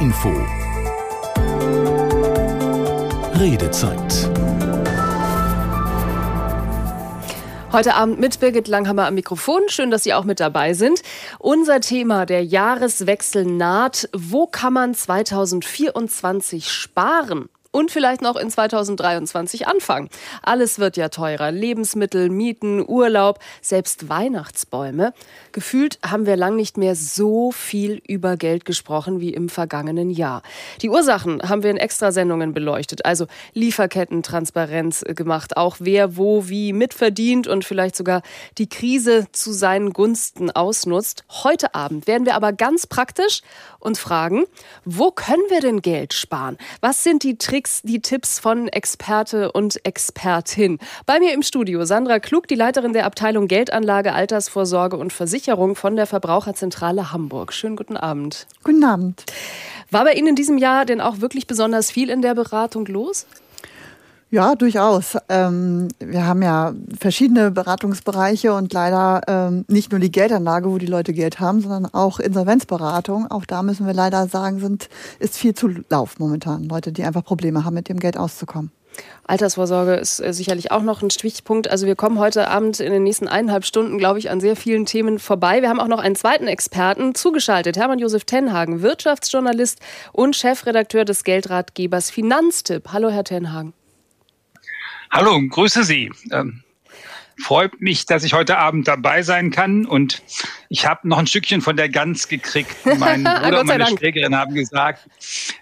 Info. Redezeit. Heute Abend mit Birgit Langhammer am Mikrofon. Schön, dass Sie auch mit dabei sind. Unser Thema, der Jahreswechsel naht. Wo kann man 2024 sparen? Und vielleicht noch in 2023 anfangen. Alles wird ja teurer. Lebensmittel, Mieten, Urlaub, selbst Weihnachtsbäume. Gefühlt haben wir lang nicht mehr so viel über Geld gesprochen wie im vergangenen Jahr. Die Ursachen haben wir in Extrasendungen beleuchtet. Also Lieferkettentransparenz gemacht. Auch wer wo wie mitverdient und vielleicht sogar die Krise zu seinen Gunsten ausnutzt. Heute Abend werden wir aber ganz praktisch und fragen, wo können wir denn Geld sparen? Was sind die Tricks die Tipps von Experte und Expertin. Bei mir im Studio Sandra Klug, die Leiterin der Abteilung Geldanlage, Altersvorsorge und Versicherung von der Verbraucherzentrale Hamburg. Schönen guten Abend. Guten Abend. War bei Ihnen in diesem Jahr denn auch wirklich besonders viel in der Beratung los? Ja, durchaus. Ähm, wir haben ja verschiedene Beratungsbereiche und leider ähm, nicht nur die Geldanlage, wo die Leute Geld haben, sondern auch Insolvenzberatung. Auch da müssen wir leider sagen, sind, ist viel zu Lauf momentan. Leute, die einfach Probleme haben, mit dem Geld auszukommen. Altersvorsorge ist äh, sicherlich auch noch ein Stichpunkt. Also wir kommen heute Abend in den nächsten eineinhalb Stunden, glaube ich, an sehr vielen Themen vorbei. Wir haben auch noch einen zweiten Experten zugeschaltet, Hermann Josef Tenhagen, Wirtschaftsjournalist und Chefredakteur des Geldratgebers Finanztipp. Hallo, Herr Tenhagen. Hallo, grüße Sie. Ähm, freut mich, dass ich heute Abend dabei sein kann und ich habe noch ein Stückchen von der Gans gekriegt. Mein Bruder und meine Dank. Schwägerin haben gesagt,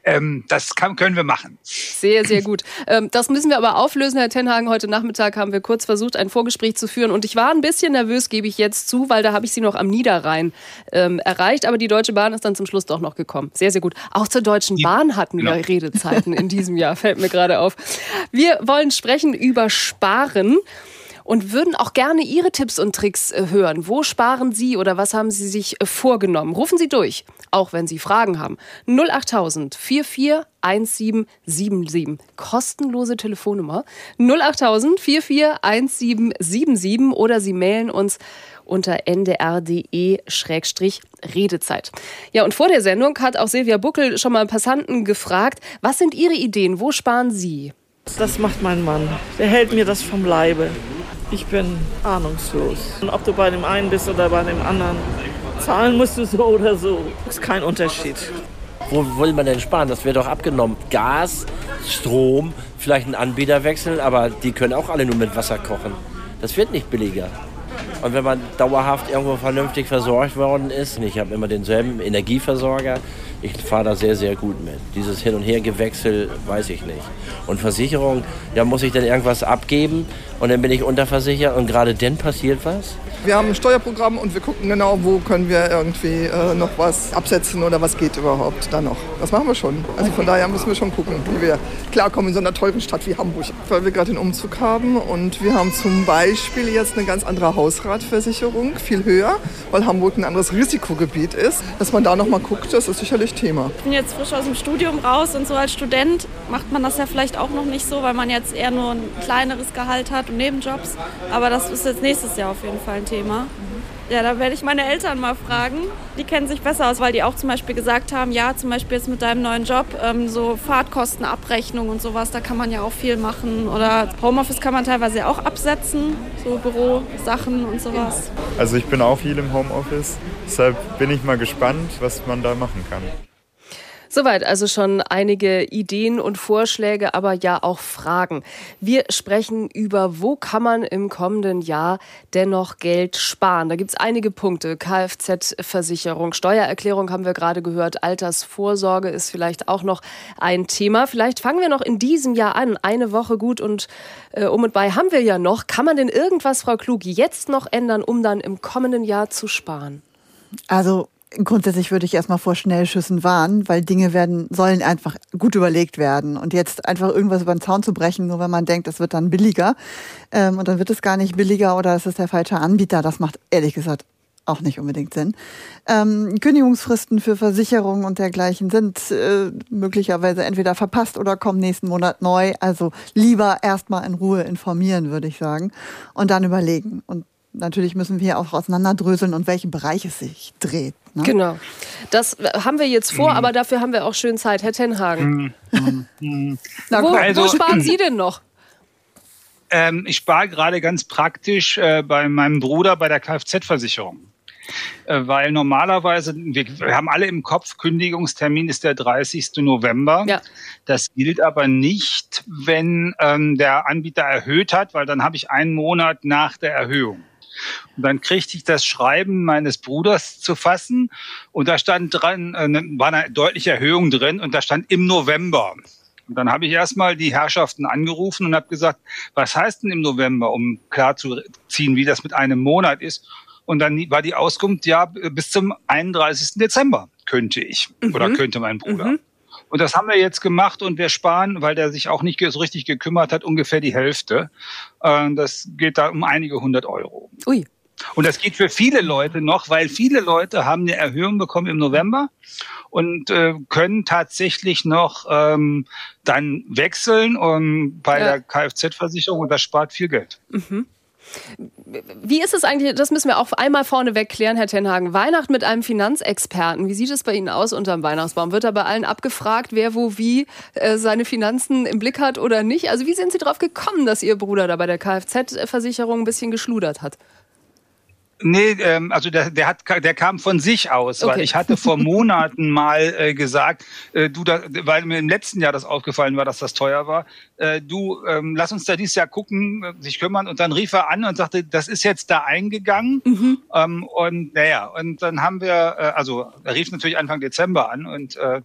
ähm, das kann, können wir machen. Sehr, sehr gut. Ähm, das müssen wir aber auflösen, Herr Tenhagen. Heute Nachmittag haben wir kurz versucht, ein Vorgespräch zu führen und ich war ein bisschen nervös, gebe ich jetzt zu, weil da habe ich Sie noch am Niederrhein ähm, erreicht, aber die Deutsche Bahn ist dann zum Schluss doch noch gekommen. Sehr, sehr gut. Auch zur Deutschen Bahn hatten wir genau. Redezeiten in diesem Jahr, fällt mir gerade auf. Wir wollen sprechen über Sparen und würden auch gerne Ihre Tipps und Tricks äh, hören. Wo sparen Sie oder was haben Sie sich äh, vorgenommen? Rufen Sie durch, auch wenn Sie Fragen haben. 08000 441777. Kostenlose Telefonnummer. 08000 441777 oder Sie mailen uns unter ndr.de-redezeit. Ja, und vor der Sendung hat auch Silvia Buckel schon mal Passanten gefragt, was sind Ihre Ideen? Wo sparen Sie? Das macht mein Mann. Der hält mir das vom Leibe. Ich bin ahnungslos. Und ob du bei dem einen bist oder bei dem anderen, zahlen musst du so oder so. Ist kein Unterschied. Wo will man denn sparen? Das wird doch abgenommen. Gas, Strom, vielleicht ein Anbieter wechseln, aber die können auch alle nur mit Wasser kochen. Das wird nicht billiger. Und wenn man dauerhaft irgendwo vernünftig versorgt worden ist, ich habe immer denselben Energieversorger, ich fahre da sehr, sehr gut mit. Dieses Hin- und Hergewechsel weiß ich nicht. Und Versicherung, ja, muss ich dann irgendwas abgeben und dann bin ich unterversichert und gerade dann passiert was? Wir haben ein Steuerprogramm und wir gucken genau, wo können wir irgendwie äh, noch was absetzen oder was geht überhaupt da noch. Das machen wir schon. Also von daher müssen wir schon gucken, wie wir klarkommen in so einer teuren Stadt wie Hamburg. Weil wir gerade den Umzug haben und wir haben zum Beispiel jetzt eine ganz andere Hausratversicherung, viel höher, weil Hamburg ein anderes Risikogebiet ist. Dass man da noch mal guckt, das ist sicherlich Thema. Ich bin jetzt frisch aus dem Studium raus und so als Student macht man das ja vielleicht auch noch nicht so, weil man jetzt eher nur ein kleineres Gehalt hat und Nebenjobs. Aber das ist jetzt nächstes Jahr auf jeden Fall ein Thema. Ja, da werde ich meine Eltern mal fragen. Die kennen sich besser aus, weil die auch zum Beispiel gesagt haben, ja, zum Beispiel jetzt mit deinem neuen Job, ähm, so Fahrtkostenabrechnung und sowas, da kann man ja auch viel machen. Oder Homeoffice kann man teilweise auch absetzen, so Bürosachen und sowas. Also ich bin auch viel im Homeoffice, deshalb bin ich mal gespannt, was man da machen kann. Soweit also schon einige Ideen und Vorschläge, aber ja auch Fragen. Wir sprechen über, wo kann man im kommenden Jahr dennoch Geld sparen. Da gibt es einige Punkte. Kfz-Versicherung, Steuererklärung haben wir gerade gehört, Altersvorsorge ist vielleicht auch noch ein Thema. Vielleicht fangen wir noch in diesem Jahr an. Eine Woche gut und äh, um und bei haben wir ja noch. Kann man denn irgendwas, Frau Klug, jetzt noch ändern, um dann im kommenden Jahr zu sparen? Also Grundsätzlich würde ich erstmal vor Schnellschüssen warnen, weil Dinge werden, sollen einfach gut überlegt werden. Und jetzt einfach irgendwas über den Zaun zu brechen, nur wenn man denkt, es wird dann billiger, ähm, und dann wird es gar nicht billiger oder es ist der falsche Anbieter, das macht ehrlich gesagt auch nicht unbedingt Sinn. Ähm, Kündigungsfristen für Versicherungen und dergleichen sind äh, möglicherweise entweder verpasst oder kommen nächsten Monat neu. Also lieber erstmal in Ruhe informieren, würde ich sagen, und dann überlegen. Und natürlich müssen wir auch auseinanderdröseln und welchen Bereich es sich dreht. Ne? Genau. Das haben wir jetzt vor, mhm. aber dafür haben wir auch schön Zeit. Herr Tenhagen. Mhm. Mhm. wo, also, wo sparen Sie denn noch? Ähm, ich spare gerade ganz praktisch äh, bei meinem Bruder bei der Kfz-Versicherung. Äh, weil normalerweise, wir, wir, haben alle im Kopf, Kündigungstermin ist der 30. November. Ja. Das gilt aber nicht, wenn ähm, der Anbieter erhöht hat, weil dann habe ich einen Monat nach der Erhöhung. Und dann kriegte ich das Schreiben meines Bruders zu fassen und da stand dran, äh, war eine deutliche Erhöhung drin und da stand im November. Und dann habe ich erstmal die Herrschaften angerufen und habe gesagt, was heißt denn im November, um klarzuziehen, wie das mit einem Monat ist. Und dann war die Auskunft, ja, bis zum 31. Dezember könnte ich mhm. oder könnte mein Bruder. Mhm. Und das haben wir jetzt gemacht und wir sparen, weil der sich auch nicht so richtig gekümmert hat, ungefähr die Hälfte. Äh, das geht da um einige hundert Euro. Ui. Und das geht für viele Leute noch, weil viele Leute haben eine Erhöhung bekommen im November und äh, können tatsächlich noch ähm, dann wechseln um, bei ja. der Kfz-Versicherung und das spart viel Geld. Mhm. Wie ist es eigentlich, das müssen wir auch einmal vorneweg klären, Herr Tenhagen. Weihnachten mit einem Finanzexperten, wie sieht es bei Ihnen aus unterm Weihnachtsbaum? Wird da bei allen abgefragt, wer wo wie äh, seine Finanzen im Blick hat oder nicht? Also wie sind Sie darauf gekommen, dass Ihr Bruder da bei der Kfz-Versicherung ein bisschen geschludert hat? Nee, ähm, also der, der, hat, der kam von sich aus, okay. weil ich hatte vor Monaten mal äh, gesagt, äh, du, da, weil mir im letzten Jahr das aufgefallen war, dass das teuer war, äh, du, ähm, lass uns da dieses Jahr gucken, äh, sich kümmern. Und dann rief er an und sagte, das ist jetzt da eingegangen. Mhm. Ähm, und naja, und dann haben wir, äh, also er rief natürlich Anfang Dezember an und äh,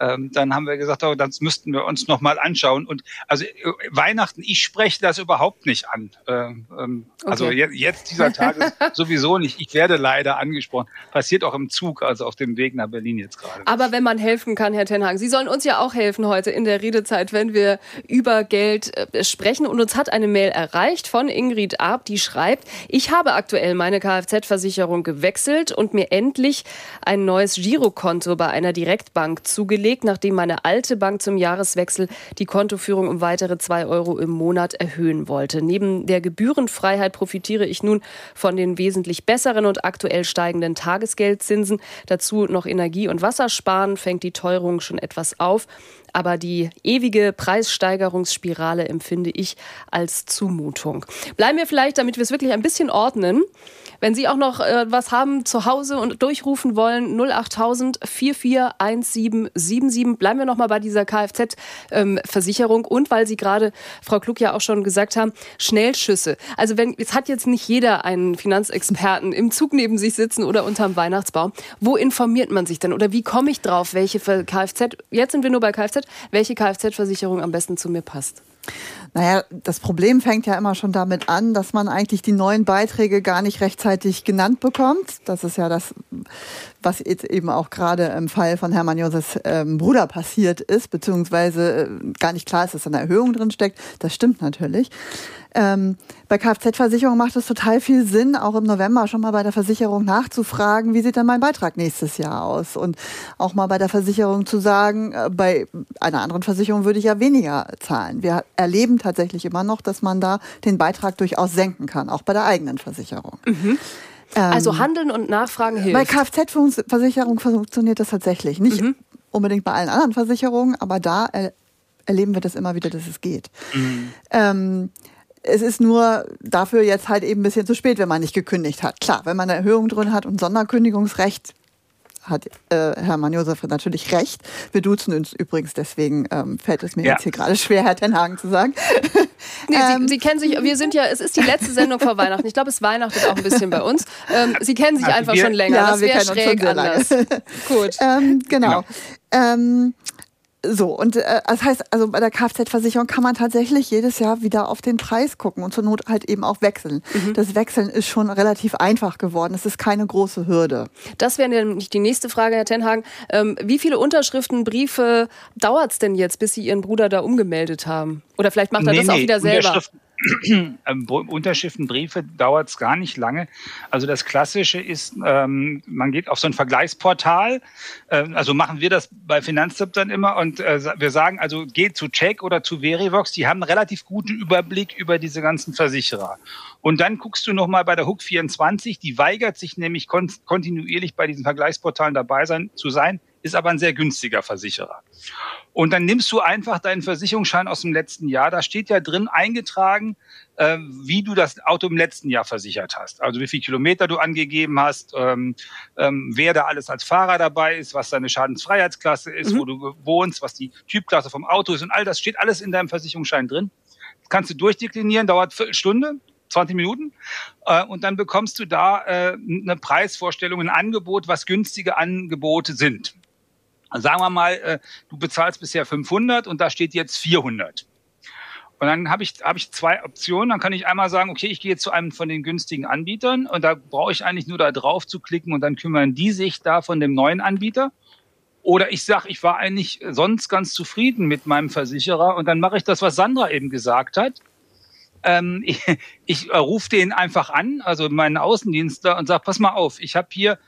ähm, dann haben wir gesagt, oh, das müssten wir uns noch mal anschauen. Und also äh, Weihnachten, ich spreche das überhaupt nicht an. Ähm, ähm okay. Also jetzt, jetzt dieser Tag sowieso nicht. Ich werde leider angesprochen. Passiert auch im Zug, also auf dem Weg nach Berlin jetzt gerade. Aber wenn man helfen kann, Herr Tenhagen, Sie sollen uns ja auch helfen heute in der Redezeit, wenn wir über Geld äh, sprechen. Und uns hat eine Mail erreicht von Ingrid Arp, die schreibt, ich habe aktuell meine Kfz-Versicherung gewechselt und mir endlich ein neues Girokonto bei einer Direktbank zugelegt gelegt, nachdem meine alte Bank zum Jahreswechsel die Kontoführung um weitere zwei Euro im Monat erhöhen wollte. Neben der Gebührenfreiheit profitiere ich nun von den wesentlich besseren und aktuell steigenden Tagesgeldzinsen. Dazu noch Energie- und Wassersparen fängt die Teuerung schon etwas auf. Aber die ewige Preissteigerungsspirale empfinde ich als Zumutung. Bleiben wir vielleicht, damit wir es wirklich ein bisschen ordnen, wenn Sie auch noch äh, was haben zu Hause und durchrufen wollen, 08000 441777. Bleiben wir noch mal bei dieser Kfz-Versicherung. Ähm, und weil Sie gerade, Frau Klug, ja auch schon gesagt haben, Schnellschüsse. Also wenn, es hat jetzt nicht jeder einen Finanzexperten im Zug neben sich sitzen oder unterm Weihnachtsbaum. Wo informiert man sich denn? Oder wie komme ich drauf, welche Kfz, jetzt sind wir nur bei Kfz, welche Kfz-Versicherung am besten zu mir passt? Naja, das Problem fängt ja immer schon damit an, dass man eigentlich die neuen Beiträge gar nicht rechtzeitig genannt bekommt. Das ist ja das, was jetzt eben auch gerade im Fall von Hermann Josefs ähm, Bruder passiert ist, beziehungsweise äh, gar nicht klar ist, dass da eine Erhöhung drin steckt. Das stimmt natürlich. Ähm, bei Kfz-Versicherung macht es total viel Sinn, auch im November schon mal bei der Versicherung nachzufragen, wie sieht denn mein Beitrag nächstes Jahr aus? Und auch mal bei der Versicherung zu sagen, äh, bei einer anderen Versicherung würde ich ja weniger zahlen. Wir erleben tatsächlich immer noch, dass man da den Beitrag durchaus senken kann, auch bei der eigenen Versicherung. Mhm. Also ähm, Handeln und Nachfragen hilft. Bei Kfz-Versicherung funktioniert das tatsächlich. Nicht mhm. unbedingt bei allen anderen Versicherungen, aber da er erleben wir das immer wieder, dass es geht. Mhm. Ähm, es ist nur dafür jetzt halt eben ein bisschen zu spät, wenn man nicht gekündigt hat. Klar, wenn man eine Erhöhung drin hat und Sonderkündigungsrecht, hat äh, Hermann Josef natürlich recht. Wir duzen uns übrigens, deswegen ähm, fällt es mir ja. jetzt hier gerade schwer, Herr Tenhagen zu sagen. Nee, ähm, Sie, Sie, kennen sich, wir sind ja, es ist die letzte Sendung vor Weihnachten. Ich glaube, es weihnachtet auch ein bisschen bei uns. Ähm, Sie kennen sich also einfach wir, schon länger. Ja, das wäre schräg anders. Gut. Ähm, genau. genau. So, und äh, das heißt, also bei der Kfz-Versicherung kann man tatsächlich jedes Jahr wieder auf den Preis gucken und zur Not halt eben auch wechseln. Mhm. Das Wechseln ist schon relativ einfach geworden. Es ist keine große Hürde. Das wäre nämlich die nächste Frage, Herr Tenhagen. Ähm, wie viele Unterschriften, Briefe dauert es denn jetzt, bis Sie Ihren Bruder da umgemeldet haben? Oder vielleicht macht er nee, das auch nee, wieder selber? ähm, Unterschriften, Briefe dauert es gar nicht lange. Also das Klassische ist, ähm, man geht auf so ein Vergleichsportal. Ähm, also machen wir das bei Finanztipp dann immer und äh, wir sagen, also geht zu Check oder zu Verivox. Die haben einen relativ guten Überblick über diese ganzen Versicherer. Und dann guckst du nochmal bei der Hook 24. Die weigert sich nämlich kon kontinuierlich bei diesen Vergleichsportalen dabei sein, zu sein, ist aber ein sehr günstiger Versicherer. Und dann nimmst du einfach deinen Versicherungsschein aus dem letzten Jahr. Da steht ja drin eingetragen, äh, wie du das Auto im letzten Jahr versichert hast. Also wie viel Kilometer du angegeben hast, ähm, ähm, wer da alles als Fahrer dabei ist, was deine Schadensfreiheitsklasse ist, mhm. wo du wohnst, was die Typklasse vom Auto ist und all das steht alles in deinem Versicherungsschein drin. Kannst du durchdeklinieren, dauert eine Viertelstunde. 20 Minuten äh, und dann bekommst du da äh, eine Preisvorstellung, ein Angebot, was günstige Angebote sind. Sagen wir mal, äh, du bezahlst bisher 500 und da steht jetzt 400. Und dann habe ich, hab ich zwei Optionen. Dann kann ich einmal sagen, okay, ich gehe zu einem von den günstigen Anbietern und da brauche ich eigentlich nur da drauf zu klicken und dann kümmern die sich da von dem neuen Anbieter. Oder ich sage, ich war eigentlich sonst ganz zufrieden mit meinem Versicherer und dann mache ich das, was Sandra eben gesagt hat. Ähm, ich ich rufe den einfach an, also meinen Außendienstler und sage, pass mal auf, ich habe hier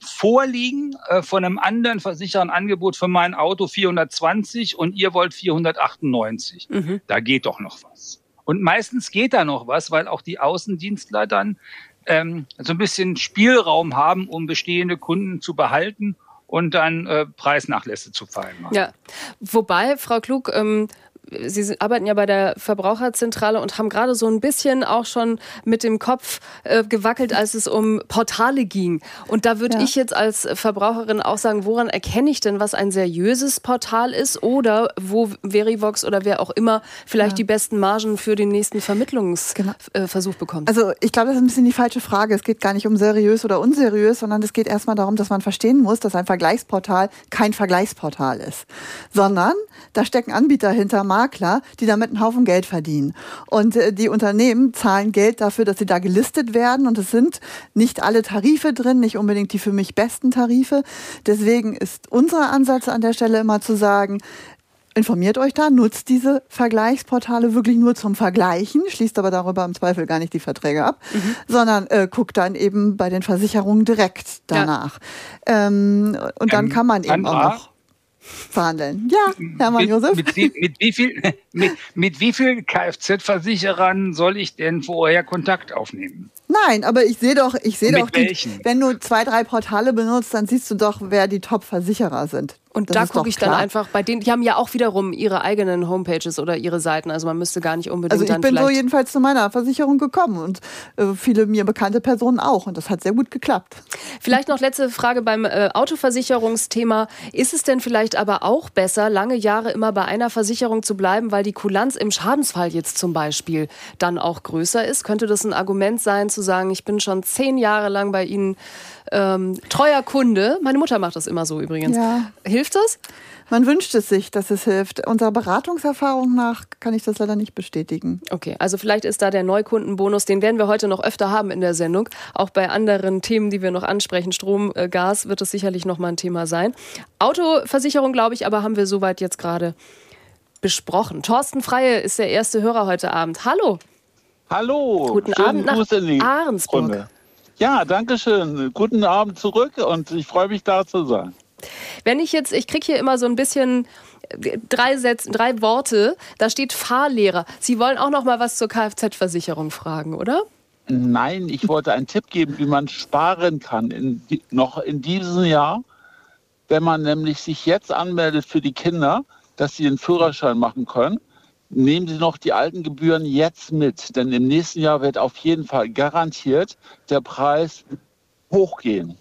vorliegen äh, von einem anderen Versicherer ein Angebot für mein Auto 420 und ihr wollt 498. Mhm. Da geht doch noch was. Und meistens geht da noch was, weil auch die Außendienstler dann ähm, so ein bisschen Spielraum haben, um bestehende Kunden zu behalten und dann äh, Preisnachlässe zu fallen. Ja, wobei, Frau Klug, ähm, Sie arbeiten ja bei der Verbraucherzentrale und haben gerade so ein bisschen auch schon mit dem Kopf äh, gewackelt, als es um Portale ging. Und da würde ja. ich jetzt als Verbraucherin auch sagen, woran erkenne ich denn, was ein seriöses Portal ist oder wo Verivox oder wer auch immer vielleicht ja. die besten Margen für den nächsten Vermittlungsversuch genau. äh, bekommt? Also ich glaube, das ist ein bisschen die falsche Frage. Es geht gar nicht um seriös oder unseriös, sondern es geht erstmal darum, dass man verstehen muss, dass ein Vergleichsportal kein Vergleichsportal ist, sondern da stecken Anbieter hinter, Makler, die damit einen Haufen Geld verdienen. Und äh, die Unternehmen zahlen Geld dafür, dass sie da gelistet werden. Und es sind nicht alle Tarife drin, nicht unbedingt die für mich besten Tarife. Deswegen ist unser Ansatz an der Stelle immer zu sagen, informiert euch da, nutzt diese Vergleichsportale wirklich nur zum Vergleichen, schließt aber darüber im Zweifel gar nicht die Verträge ab, mhm. sondern äh, guckt dann eben bei den Versicherungen direkt danach. Ja. Ähm, und dann ähm, kann man eben auch noch verhandeln. Ja, Hermann mit, Josef. Mit, mit, wie viel, mit, mit wie viel Kfz-Versicherern soll ich denn vorher Kontakt aufnehmen? Nein, aber ich sehe doch, ich sehe doch, die, wenn du zwei, drei Portale benutzt, dann siehst du doch, wer die Top-Versicherer sind. Und das da gucke ich klar. dann einfach bei denen, die haben ja auch wiederum ihre eigenen Homepages oder ihre Seiten, also man müsste gar nicht unbedingt Also ich bin so jedenfalls zu meiner Versicherung gekommen und äh, viele mir bekannte Personen auch und das hat sehr gut geklappt. Vielleicht noch letzte Frage beim äh, Autoversicherungsthema. Ist es denn vielleicht aber auch besser, lange Jahre immer bei einer Versicherung zu bleiben, weil die Kulanz im Schadensfall jetzt zum Beispiel dann auch größer ist? Könnte das ein Argument sein, zu sagen, ich bin schon zehn Jahre lang bei Ihnen ähm, treuer Kunde. Meine Mutter macht das immer so übrigens. Ja. Hilft das? Man wünscht es sich, dass es hilft. Unserer Beratungserfahrung nach kann ich das leider nicht bestätigen. Okay, also vielleicht ist da der Neukundenbonus, den werden wir heute noch öfter haben in der Sendung. Auch bei anderen Themen, die wir noch ansprechen, Strom, äh, Gas, wird es sicherlich noch mal ein Thema sein. Autoversicherung, glaube ich, aber haben wir soweit jetzt gerade besprochen. Thorsten Freie ist der erste Hörer heute Abend. Hallo. Hallo. Guten Abend nach Ahrensburg. Runde. Ja, danke schön. Guten Abend zurück und ich freue mich da zu sein. Wenn ich jetzt, ich kriege hier immer so ein bisschen äh, drei Sätze, drei Worte, da steht Fahrlehrer. Sie wollen auch noch mal was zur Kfz-Versicherung fragen, oder? Nein, ich wollte einen Tipp geben, wie man sparen kann in, noch in diesem Jahr, wenn man nämlich sich jetzt anmeldet für die Kinder, dass sie den Führerschein machen können nehmen Sie noch die alten Gebühren jetzt mit, denn im nächsten Jahr wird auf jeden Fall garantiert der Preis hochgehen,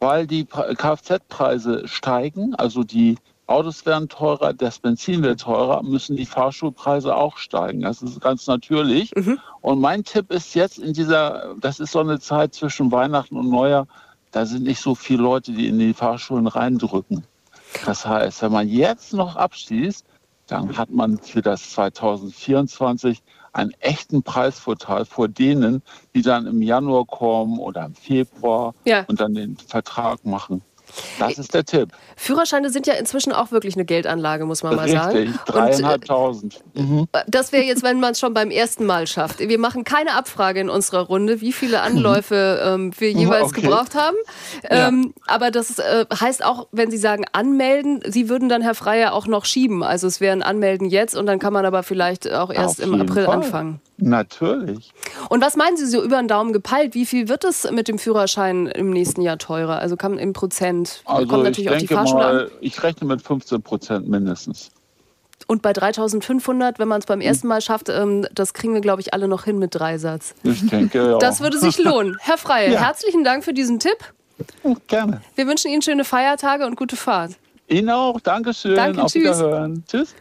weil die Kfz-Preise steigen, also die Autos werden teurer, das Benzin wird teurer, müssen die Fahrschulpreise auch steigen. Das ist ganz natürlich. Mhm. Und mein Tipp ist jetzt in dieser, das ist so eine Zeit zwischen Weihnachten und Neujahr, da sind nicht so viele Leute, die in die Fahrschulen reindrücken. Das heißt, wenn man jetzt noch abschließt, dann hat man für das 2024 einen echten Preisvorteil vor denen, die dann im Januar kommen oder im Februar ja. und dann den Vertrag machen. Das ist der Tipp. Führerscheine sind ja inzwischen auch wirklich eine Geldanlage, muss man mal sagen. Richtig, dreieinhalbtausend. Mhm. Das wäre jetzt, wenn man es schon beim ersten Mal schafft. Wir machen keine Abfrage in unserer Runde, wie viele Anläufe ähm, wir jeweils okay. gebraucht haben. Ähm, ja. Aber das äh, heißt auch, wenn Sie sagen anmelden, Sie würden dann, Herr Freier, auch noch schieben. Also es wäre ein Anmelden jetzt und dann kann man aber vielleicht auch erst Auf im April Fall. anfangen. Natürlich. Und was meinen Sie so über den Daumen gepeilt? Wie viel wird es mit dem Führerschein im nächsten Jahr teurer? Also kann im Prozent. Also kommt natürlich ich denke mal, an. ich rechne mit 15 Prozent mindestens. Und bei 3500, wenn man es beim ersten Mal schafft, ähm, das kriegen wir, glaube ich, alle noch hin mit Dreisatz. Ich denke, ja. Das würde sich lohnen. Herr Freie, ja. herzlichen Dank für diesen Tipp. Gerne. Wir wünschen Ihnen schöne Feiertage und gute Fahrt. Ihnen auch. Dankeschön. Danke, Auf tschüss. Wiederhören. Tschüss.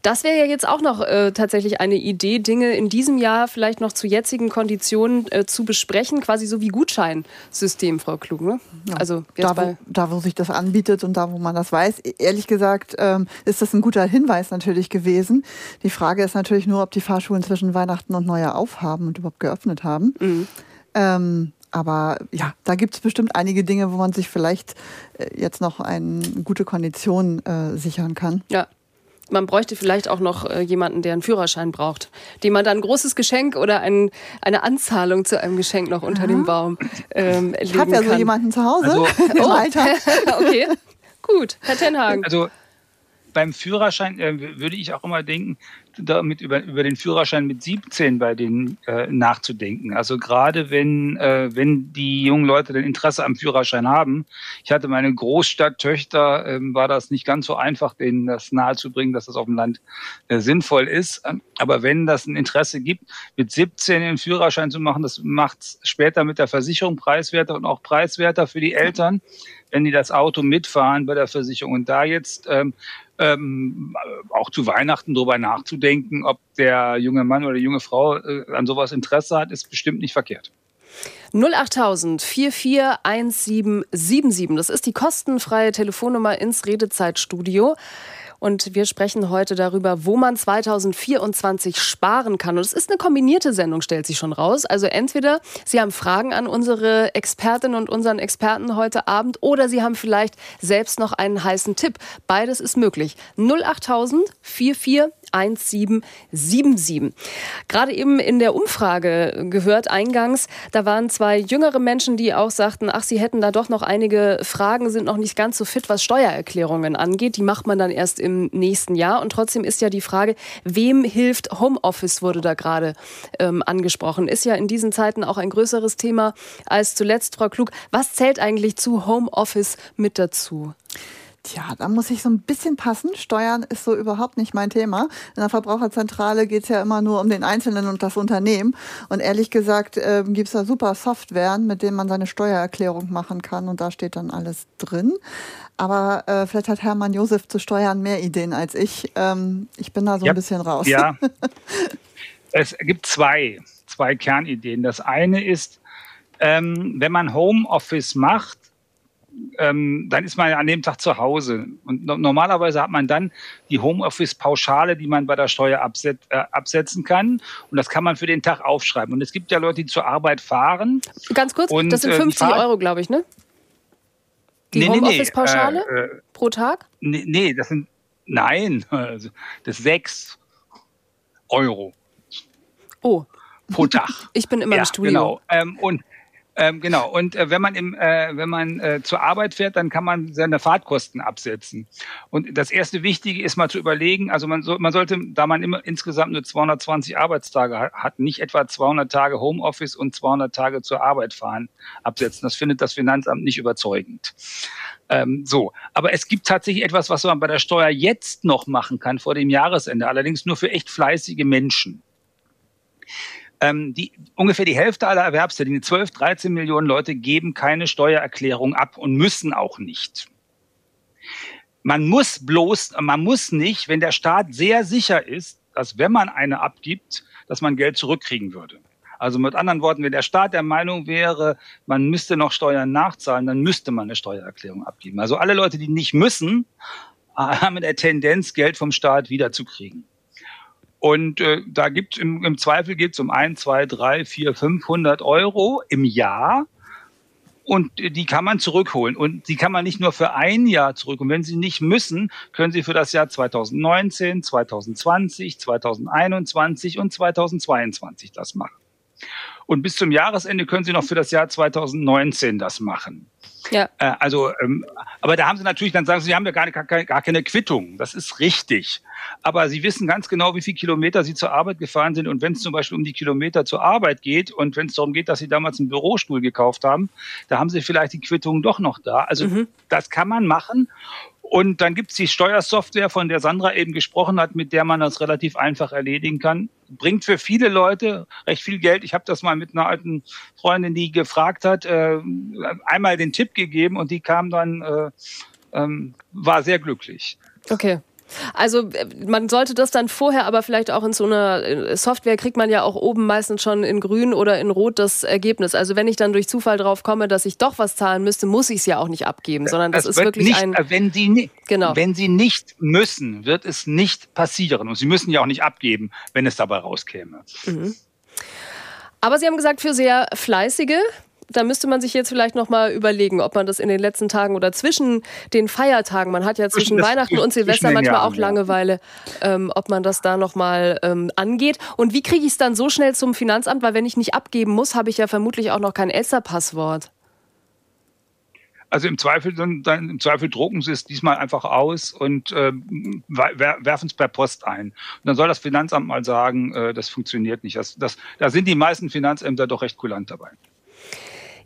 Das wäre ja jetzt auch noch äh, tatsächlich eine Idee, Dinge in diesem Jahr vielleicht noch zu jetzigen Konditionen äh, zu besprechen, quasi so wie Gutscheinsystem, Frau Klug. Ne? Ja, also da wo, da, wo sich das anbietet und da, wo man das weiß. E-, ehrlich gesagt ähm, ist das ein guter Hinweis natürlich gewesen. Die Frage ist natürlich nur, ob die Fahrschulen zwischen Weihnachten und Neujahr aufhaben und überhaupt geöffnet haben. Mhm. Ähm, aber ja, da gibt es bestimmt einige Dinge, wo man sich vielleicht äh, jetzt noch eine gute Kondition äh, sichern kann. Ja, man bräuchte vielleicht auch noch äh, jemanden, der einen Führerschein braucht, dem man dann ein großes Geschenk oder ein, eine Anzahlung zu einem Geschenk noch unter Aha. dem Baum ähm, legen Ich habe ja so jemanden zu Hause also, im oh. Alter. okay, gut. Herr Tenhagen. Also beim Führerschein äh, würde ich auch immer denken, damit über, über den Führerschein mit 17 bei denen äh, nachzudenken. Also gerade wenn, äh, wenn die jungen Leute den Interesse am Führerschein haben. Ich hatte meine Großstadttöchter, äh, war das nicht ganz so einfach, denen das nahezubringen, dass das auf dem Land äh, sinnvoll ist. Aber wenn das ein Interesse gibt, mit 17 den Führerschein zu machen, das macht später mit der Versicherung preiswerter und auch preiswerter für die Eltern, wenn die das Auto mitfahren bei der Versicherung. Und da jetzt ähm, ähm, auch zu Weihnachten darüber nachzudenken, ob der junge Mann oder die junge Frau äh, an sowas Interesse hat, ist bestimmt nicht verkehrt. 08000 441777. Das ist die kostenfreie Telefonnummer ins Redezeitstudio. Und wir sprechen heute darüber, wo man 2024 sparen kann. Und es ist eine kombinierte Sendung, stellt sich schon raus. Also entweder Sie haben Fragen an unsere Expertinnen und unseren Experten heute Abend oder Sie haben vielleicht selbst noch einen heißen Tipp. Beides ist möglich. 08000 44 1777. Gerade eben in der Umfrage gehört eingangs, da waren zwei jüngere Menschen, die auch sagten, ach, sie hätten da doch noch einige Fragen, sind noch nicht ganz so fit, was Steuererklärungen angeht. Die macht man dann erst im nächsten Jahr. Und trotzdem ist ja die Frage, wem hilft Homeoffice, wurde da gerade ähm, angesprochen. Ist ja in diesen Zeiten auch ein größeres Thema als zuletzt, Frau Klug. Was zählt eigentlich zu Homeoffice mit dazu? Tja, da muss ich so ein bisschen passen. Steuern ist so überhaupt nicht mein Thema. In der Verbraucherzentrale geht's ja immer nur um den Einzelnen und das Unternehmen. Und ehrlich gesagt äh, gibt's da super Software, mit denen man seine Steuererklärung machen kann. Und da steht dann alles drin. Aber äh, vielleicht hat Hermann Josef zu Steuern mehr Ideen als ich. Ähm, ich bin da so ja, ein bisschen raus. Ja. es gibt zwei, zwei Kernideen. Das eine ist, ähm, wenn man Homeoffice macht, ähm, dann ist man an dem Tag zu Hause. Und no normalerweise hat man dann die Homeoffice-Pauschale, die man bei der Steuer abset äh, absetzen kann. Und das kann man für den Tag aufschreiben. Und es gibt ja Leute, die zur Arbeit fahren. Ganz kurz, und, das sind 50 äh, Euro, glaube ich, ne? Die nee, Homeoffice-Pauschale nee, äh, äh, pro Tag? Nee, nee, das sind, nein, also, das ist 6 Euro. Oh. Pro Tag. Ich bin immer ja, im Studio. Genau. Ähm, und ähm, genau. Und äh, wenn man im, äh, wenn man äh, zur Arbeit fährt, dann kann man seine Fahrtkosten absetzen. Und das erste Wichtige ist mal zu überlegen. Also man, so, man sollte, da man immer insgesamt nur 220 Arbeitstage hat, hat, nicht etwa 200 Tage Homeoffice und 200 Tage zur Arbeit fahren absetzen. Das findet das Finanzamt nicht überzeugend. Ähm, so, aber es gibt tatsächlich etwas, was man bei der Steuer jetzt noch machen kann vor dem Jahresende. Allerdings nur für echt fleißige Menschen ähm, die, ungefähr die Hälfte aller Erwerbstätigen, 12, 13 Millionen Leute, geben keine Steuererklärung ab und müssen auch nicht. Man muss bloß, man muss nicht, wenn der Staat sehr sicher ist, dass wenn man eine abgibt, dass man Geld zurückkriegen würde. Also mit anderen Worten, wenn der Staat der Meinung wäre, man müsste noch Steuern nachzahlen, dann müsste man eine Steuererklärung abgeben. Also alle Leute, die nicht müssen, haben in der Tendenz, Geld vom Staat wiederzukriegen. Und äh, da gibt im, im Zweifel geht es um ein, zwei, drei, vier, 500 Euro im Jahr. und die kann man zurückholen. Und die kann man nicht nur für ein Jahr zurückholen. Wenn Sie nicht müssen, können Sie für das Jahr 2019, 2020, 2021 und 2022 das machen. Und bis zum Jahresende können Sie noch für das Jahr 2019 das machen. Ja. Äh, also, ähm, aber da haben Sie natürlich, dann sagen Sie, Sie haben ja gar, gar, gar keine Quittung. Das ist richtig. Aber Sie wissen ganz genau, wie viele Kilometer Sie zur Arbeit gefahren sind. Und wenn es zum Beispiel um die Kilometer zur Arbeit geht und wenn es darum geht, dass Sie damals einen Bürostuhl gekauft haben, da haben Sie vielleicht die Quittung doch noch da. Also mhm. das kann man machen. Und dann gibt es die Steuersoftware, von der Sandra eben gesprochen hat, mit der man das relativ einfach erledigen kann. Bringt für viele Leute recht viel Geld. Ich habe das mal mit einer alten Freundin, die gefragt hat, äh, einmal den Tipp gegeben und die kam dann, äh, ähm, war sehr glücklich. Okay. Also äh, man sollte das dann vorher, aber vielleicht auch in so einer äh, Software kriegt man ja auch oben meistens schon in grün oder in rot das Ergebnis. Also wenn ich dann durch Zufall drauf komme, dass ich doch was zahlen müsste, muss ich es ja auch nicht abgeben, sondern das, das ist wirklich nicht, ein... Wenn Sie, genau. wenn Sie nicht müssen, wird es nicht passieren. Und Sie müssen ja auch nicht abgeben, wenn es dabei rauskäme. Mhm. Aber Sie haben gesagt, für sehr fleißige da müsste man sich jetzt vielleicht noch mal überlegen, ob man das in den letzten Tagen oder zwischen den Feiertagen, man hat ja zwischen, zwischen Weihnachten und Silvester manchmal Jahren, auch Langeweile, ähm, ob man das da noch mal ähm, angeht. Und wie kriege ich es dann so schnell zum Finanzamt? Weil wenn ich nicht abgeben muss, habe ich ja vermutlich auch noch kein Elster-Passwort. Also im Zweifel, dann, im Zweifel drucken sie es diesmal einfach aus und äh, werfen es per Post ein. Und dann soll das Finanzamt mal sagen, äh, das funktioniert nicht. Das, das, da sind die meisten Finanzämter doch recht kulant dabei.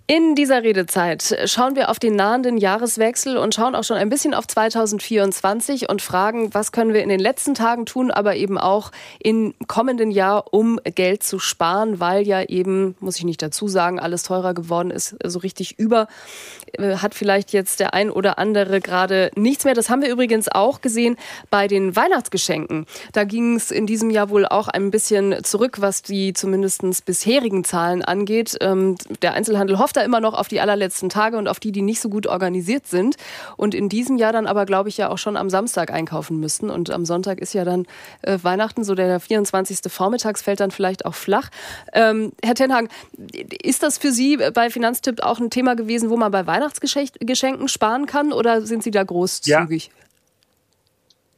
In dieser Redezeit schauen wir auf den nahenden Jahreswechsel und schauen auch schon ein bisschen auf 2024 und fragen, was können wir in den letzten Tagen tun, aber eben auch im kommenden Jahr, um Geld zu sparen, weil ja eben, muss ich nicht dazu sagen, alles teurer geworden ist, so richtig über. Äh, hat vielleicht jetzt der ein oder andere gerade nichts mehr. Das haben wir übrigens auch gesehen bei den Weihnachtsgeschenken. Da ging es in diesem Jahr wohl auch ein bisschen zurück, was die zumindest bisherigen Zahlen angeht. Ähm, der Einzelhandel hofft da immer noch auf die allerletzten Tage und auf die, die nicht so gut organisiert sind. Und in diesem Jahr dann aber, glaube ich, ja auch schon am Samstag einkaufen müssten. Und am Sonntag ist ja dann äh, Weihnachten, so der 24. Vormittags fällt dann vielleicht auch flach. Ähm, Herr Tenhagen, ist das für Sie bei Finanztipp auch ein Thema gewesen, wo man bei Weihnachtsgeschenken sparen kann oder sind Sie da großzügig? Ja.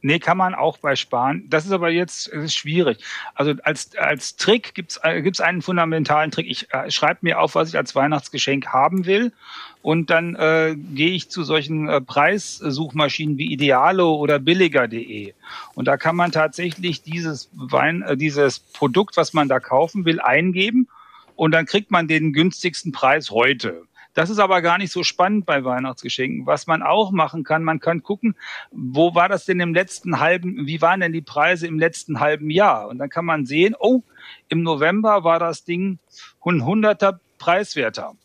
Nee, kann man auch bei Sparen. Das ist aber jetzt ist schwierig. Also als, als Trick gibt's äh, gibt's einen fundamentalen Trick. Ich äh, schreibe mir auf, was ich als Weihnachtsgeschenk haben will. Und dann äh, gehe ich zu solchen äh, Preissuchmaschinen wie Idealo oder billiger.de. Und da kann man tatsächlich dieses Wein, äh, dieses Produkt, was man da kaufen will, eingeben. Und dann kriegt man den günstigsten Preis heute. Das ist aber gar nicht so spannend bei Weihnachtsgeschenken. Was man auch machen kann, man kann gucken, wo war das denn im letzten halben, wie waren denn die Preise im letzten halben Jahr? Und dann kann man sehen, oh, im November war das Ding ein hunderter preiswerter.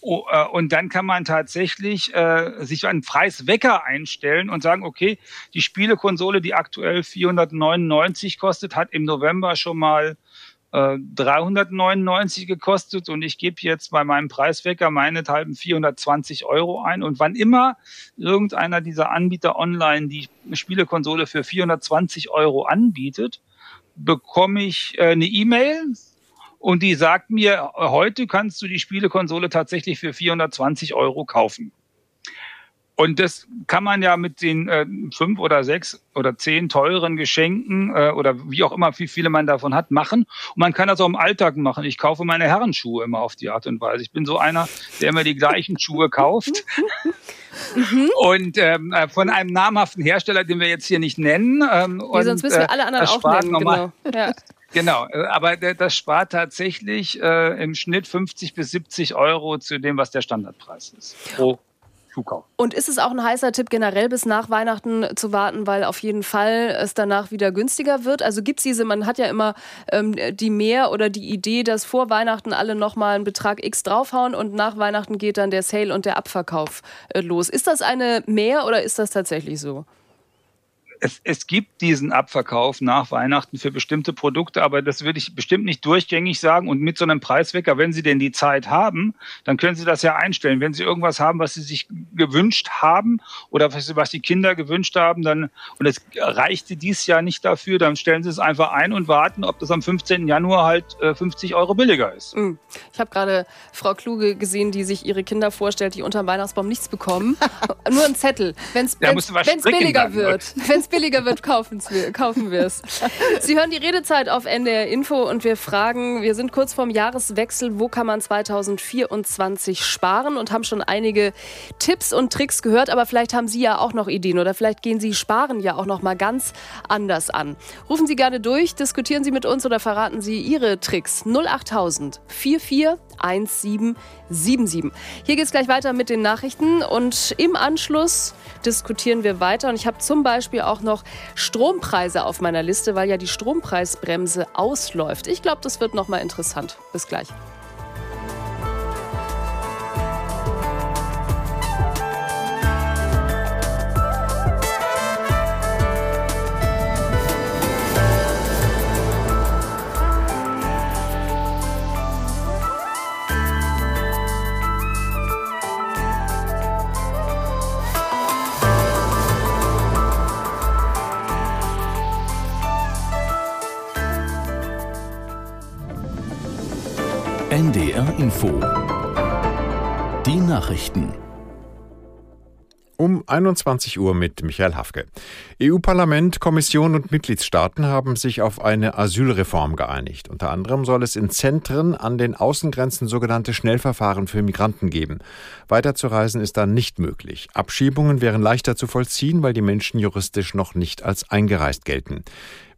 Oh, äh, und dann kann man tatsächlich äh, sich einen Preiswecker einstellen und sagen, okay, die Spielekonsole, die aktuell 499 kostet, hat im November schon mal 399 äh, gekostet und ich gebe jetzt bei meinem Preiswecker meinethalben 420 Euro ein. Und wann immer irgendeiner dieser Anbieter online die Spielekonsole für 420 Euro anbietet, bekomme ich äh, eine E-Mail und die sagt mir, heute kannst du die Spielekonsole tatsächlich für 420 Euro kaufen. Und das kann man ja mit den äh, fünf oder sechs oder zehn teuren Geschenken äh, oder wie auch immer, wie viele man davon hat, machen. Und man kann das auch im Alltag machen. Ich kaufe meine Herrenschuhe immer auf die Art und Weise. Ich bin so einer, der immer die gleichen Schuhe kauft. Mhm. Und ähm, äh, von einem namhaften Hersteller, den wir jetzt hier nicht nennen. Ähm, und, sonst müssen wir alle anderen auch nennen. Genau. Ja. Genau, äh, aber das spart tatsächlich äh, im Schnitt 50 bis 70 Euro zu dem, was der Standardpreis ist pro Zukauf. Und ist es auch ein heißer Tipp, generell bis nach Weihnachten zu warten, weil auf jeden Fall es danach wieder günstiger wird? Also gibt es diese, man hat ja immer ähm, die Mehr oder die Idee, dass vor Weihnachten alle nochmal einen Betrag X draufhauen und nach Weihnachten geht dann der Sale und der Abverkauf äh, los. Ist das eine Mehr oder ist das tatsächlich so? Es, es gibt diesen Abverkauf nach Weihnachten für bestimmte Produkte, aber das würde ich bestimmt nicht durchgängig sagen. Und mit so einem Preiswecker, wenn Sie denn die Zeit haben, dann können Sie das ja einstellen. Wenn Sie irgendwas haben, was Sie sich gewünscht haben oder was die Kinder gewünscht haben, dann, und es reichte dies Jahr nicht dafür, dann stellen Sie es einfach ein und warten, ob das am 15. Januar halt 50 äh, Euro billiger ist. Mm. Ich habe gerade Frau Kluge gesehen, die sich ihre Kinder vorstellt, die unter dem Weihnachtsbaum nichts bekommen. Nur ein Zettel. Wenn es billiger wird. Wenn es billiger wird, kaufen, wir es. Sie hören die Redezeit auf NDR Info und wir fragen, wir sind kurz vorm Jahreswechsel, wo kann man 2024 sparen und haben schon einige Tipps und Tricks gehört, aber vielleicht haben Sie ja auch noch Ideen oder vielleicht gehen Sie sparen ja auch noch mal ganz anders an. Rufen Sie gerne durch, diskutieren Sie mit uns oder verraten Sie Ihre Tricks 08000 441777. Hier geht es gleich weiter mit den Nachrichten und im Anschluss diskutieren wir weiter und ich habe zum Beispiel auch noch Strompreise auf meiner Liste, weil ja die Strompreisbremse ausläuft. Ich glaube, das wird noch mal interessant. Bis gleich. NDR Info. Die Nachrichten. Um 21 Uhr mit Michael Hafke. EU-Parlament, Kommission und Mitgliedstaaten haben sich auf eine Asylreform geeinigt. Unter anderem soll es in Zentren an den Außengrenzen sogenannte Schnellverfahren für Migranten geben. Weiterzureisen ist dann nicht möglich. Abschiebungen wären leichter zu vollziehen, weil die Menschen juristisch noch nicht als eingereist gelten.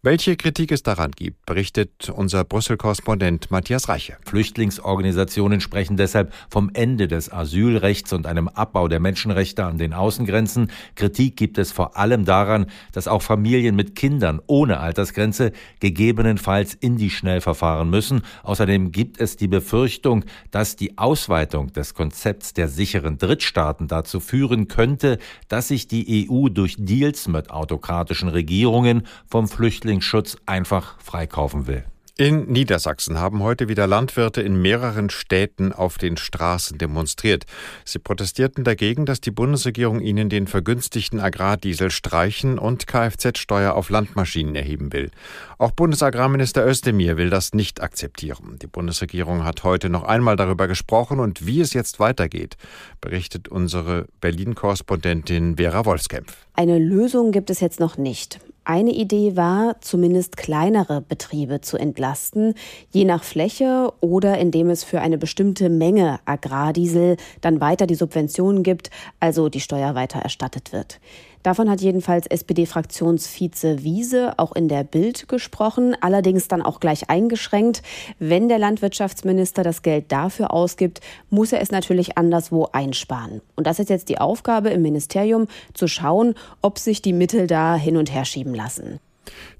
Welche Kritik es daran gibt, berichtet unser Brüssel-Korrespondent Matthias Reiche. Flüchtlingsorganisationen sprechen deshalb vom Ende des Asylrechts und einem Abbau der Menschenrechte an den Außengrenzen. Kritik gibt es vor allem daran, dass auch Familien mit Kindern ohne Altersgrenze gegebenenfalls in die Schnellverfahren müssen. Außerdem gibt es die Befürchtung, dass die Ausweitung des Konzepts der sicheren Drittstaaten dazu führen könnte, dass sich die EU durch Deals mit autokratischen Regierungen vom Flüchtlings Flüchtlingsschutz einfach freikaufen will. In Niedersachsen haben heute wieder Landwirte in mehreren Städten auf den Straßen demonstriert. Sie protestierten dagegen, dass die Bundesregierung ihnen den vergünstigten Agrardiesel streichen und Kfz-Steuer auf Landmaschinen erheben will. Auch Bundesagrarminister Özdemir will das nicht akzeptieren. Die Bundesregierung hat heute noch einmal darüber gesprochen und wie es jetzt weitergeht, berichtet unsere Berlin-Korrespondentin Vera Wolfskämpf. Eine Lösung gibt es jetzt noch nicht. Eine Idee war, zumindest kleinere Betriebe zu entlasten, je nach Fläche oder indem es für eine bestimmte Menge Agrardiesel dann weiter die Subventionen gibt, also die Steuer weiter erstattet wird. Davon hat jedenfalls SPD-Fraktionsvize Wiese auch in der Bild gesprochen, allerdings dann auch gleich eingeschränkt. Wenn der Landwirtschaftsminister das Geld dafür ausgibt, muss er es natürlich anderswo einsparen. Und das ist jetzt die Aufgabe im Ministerium, zu schauen, ob sich die Mittel da hin und her schieben lassen.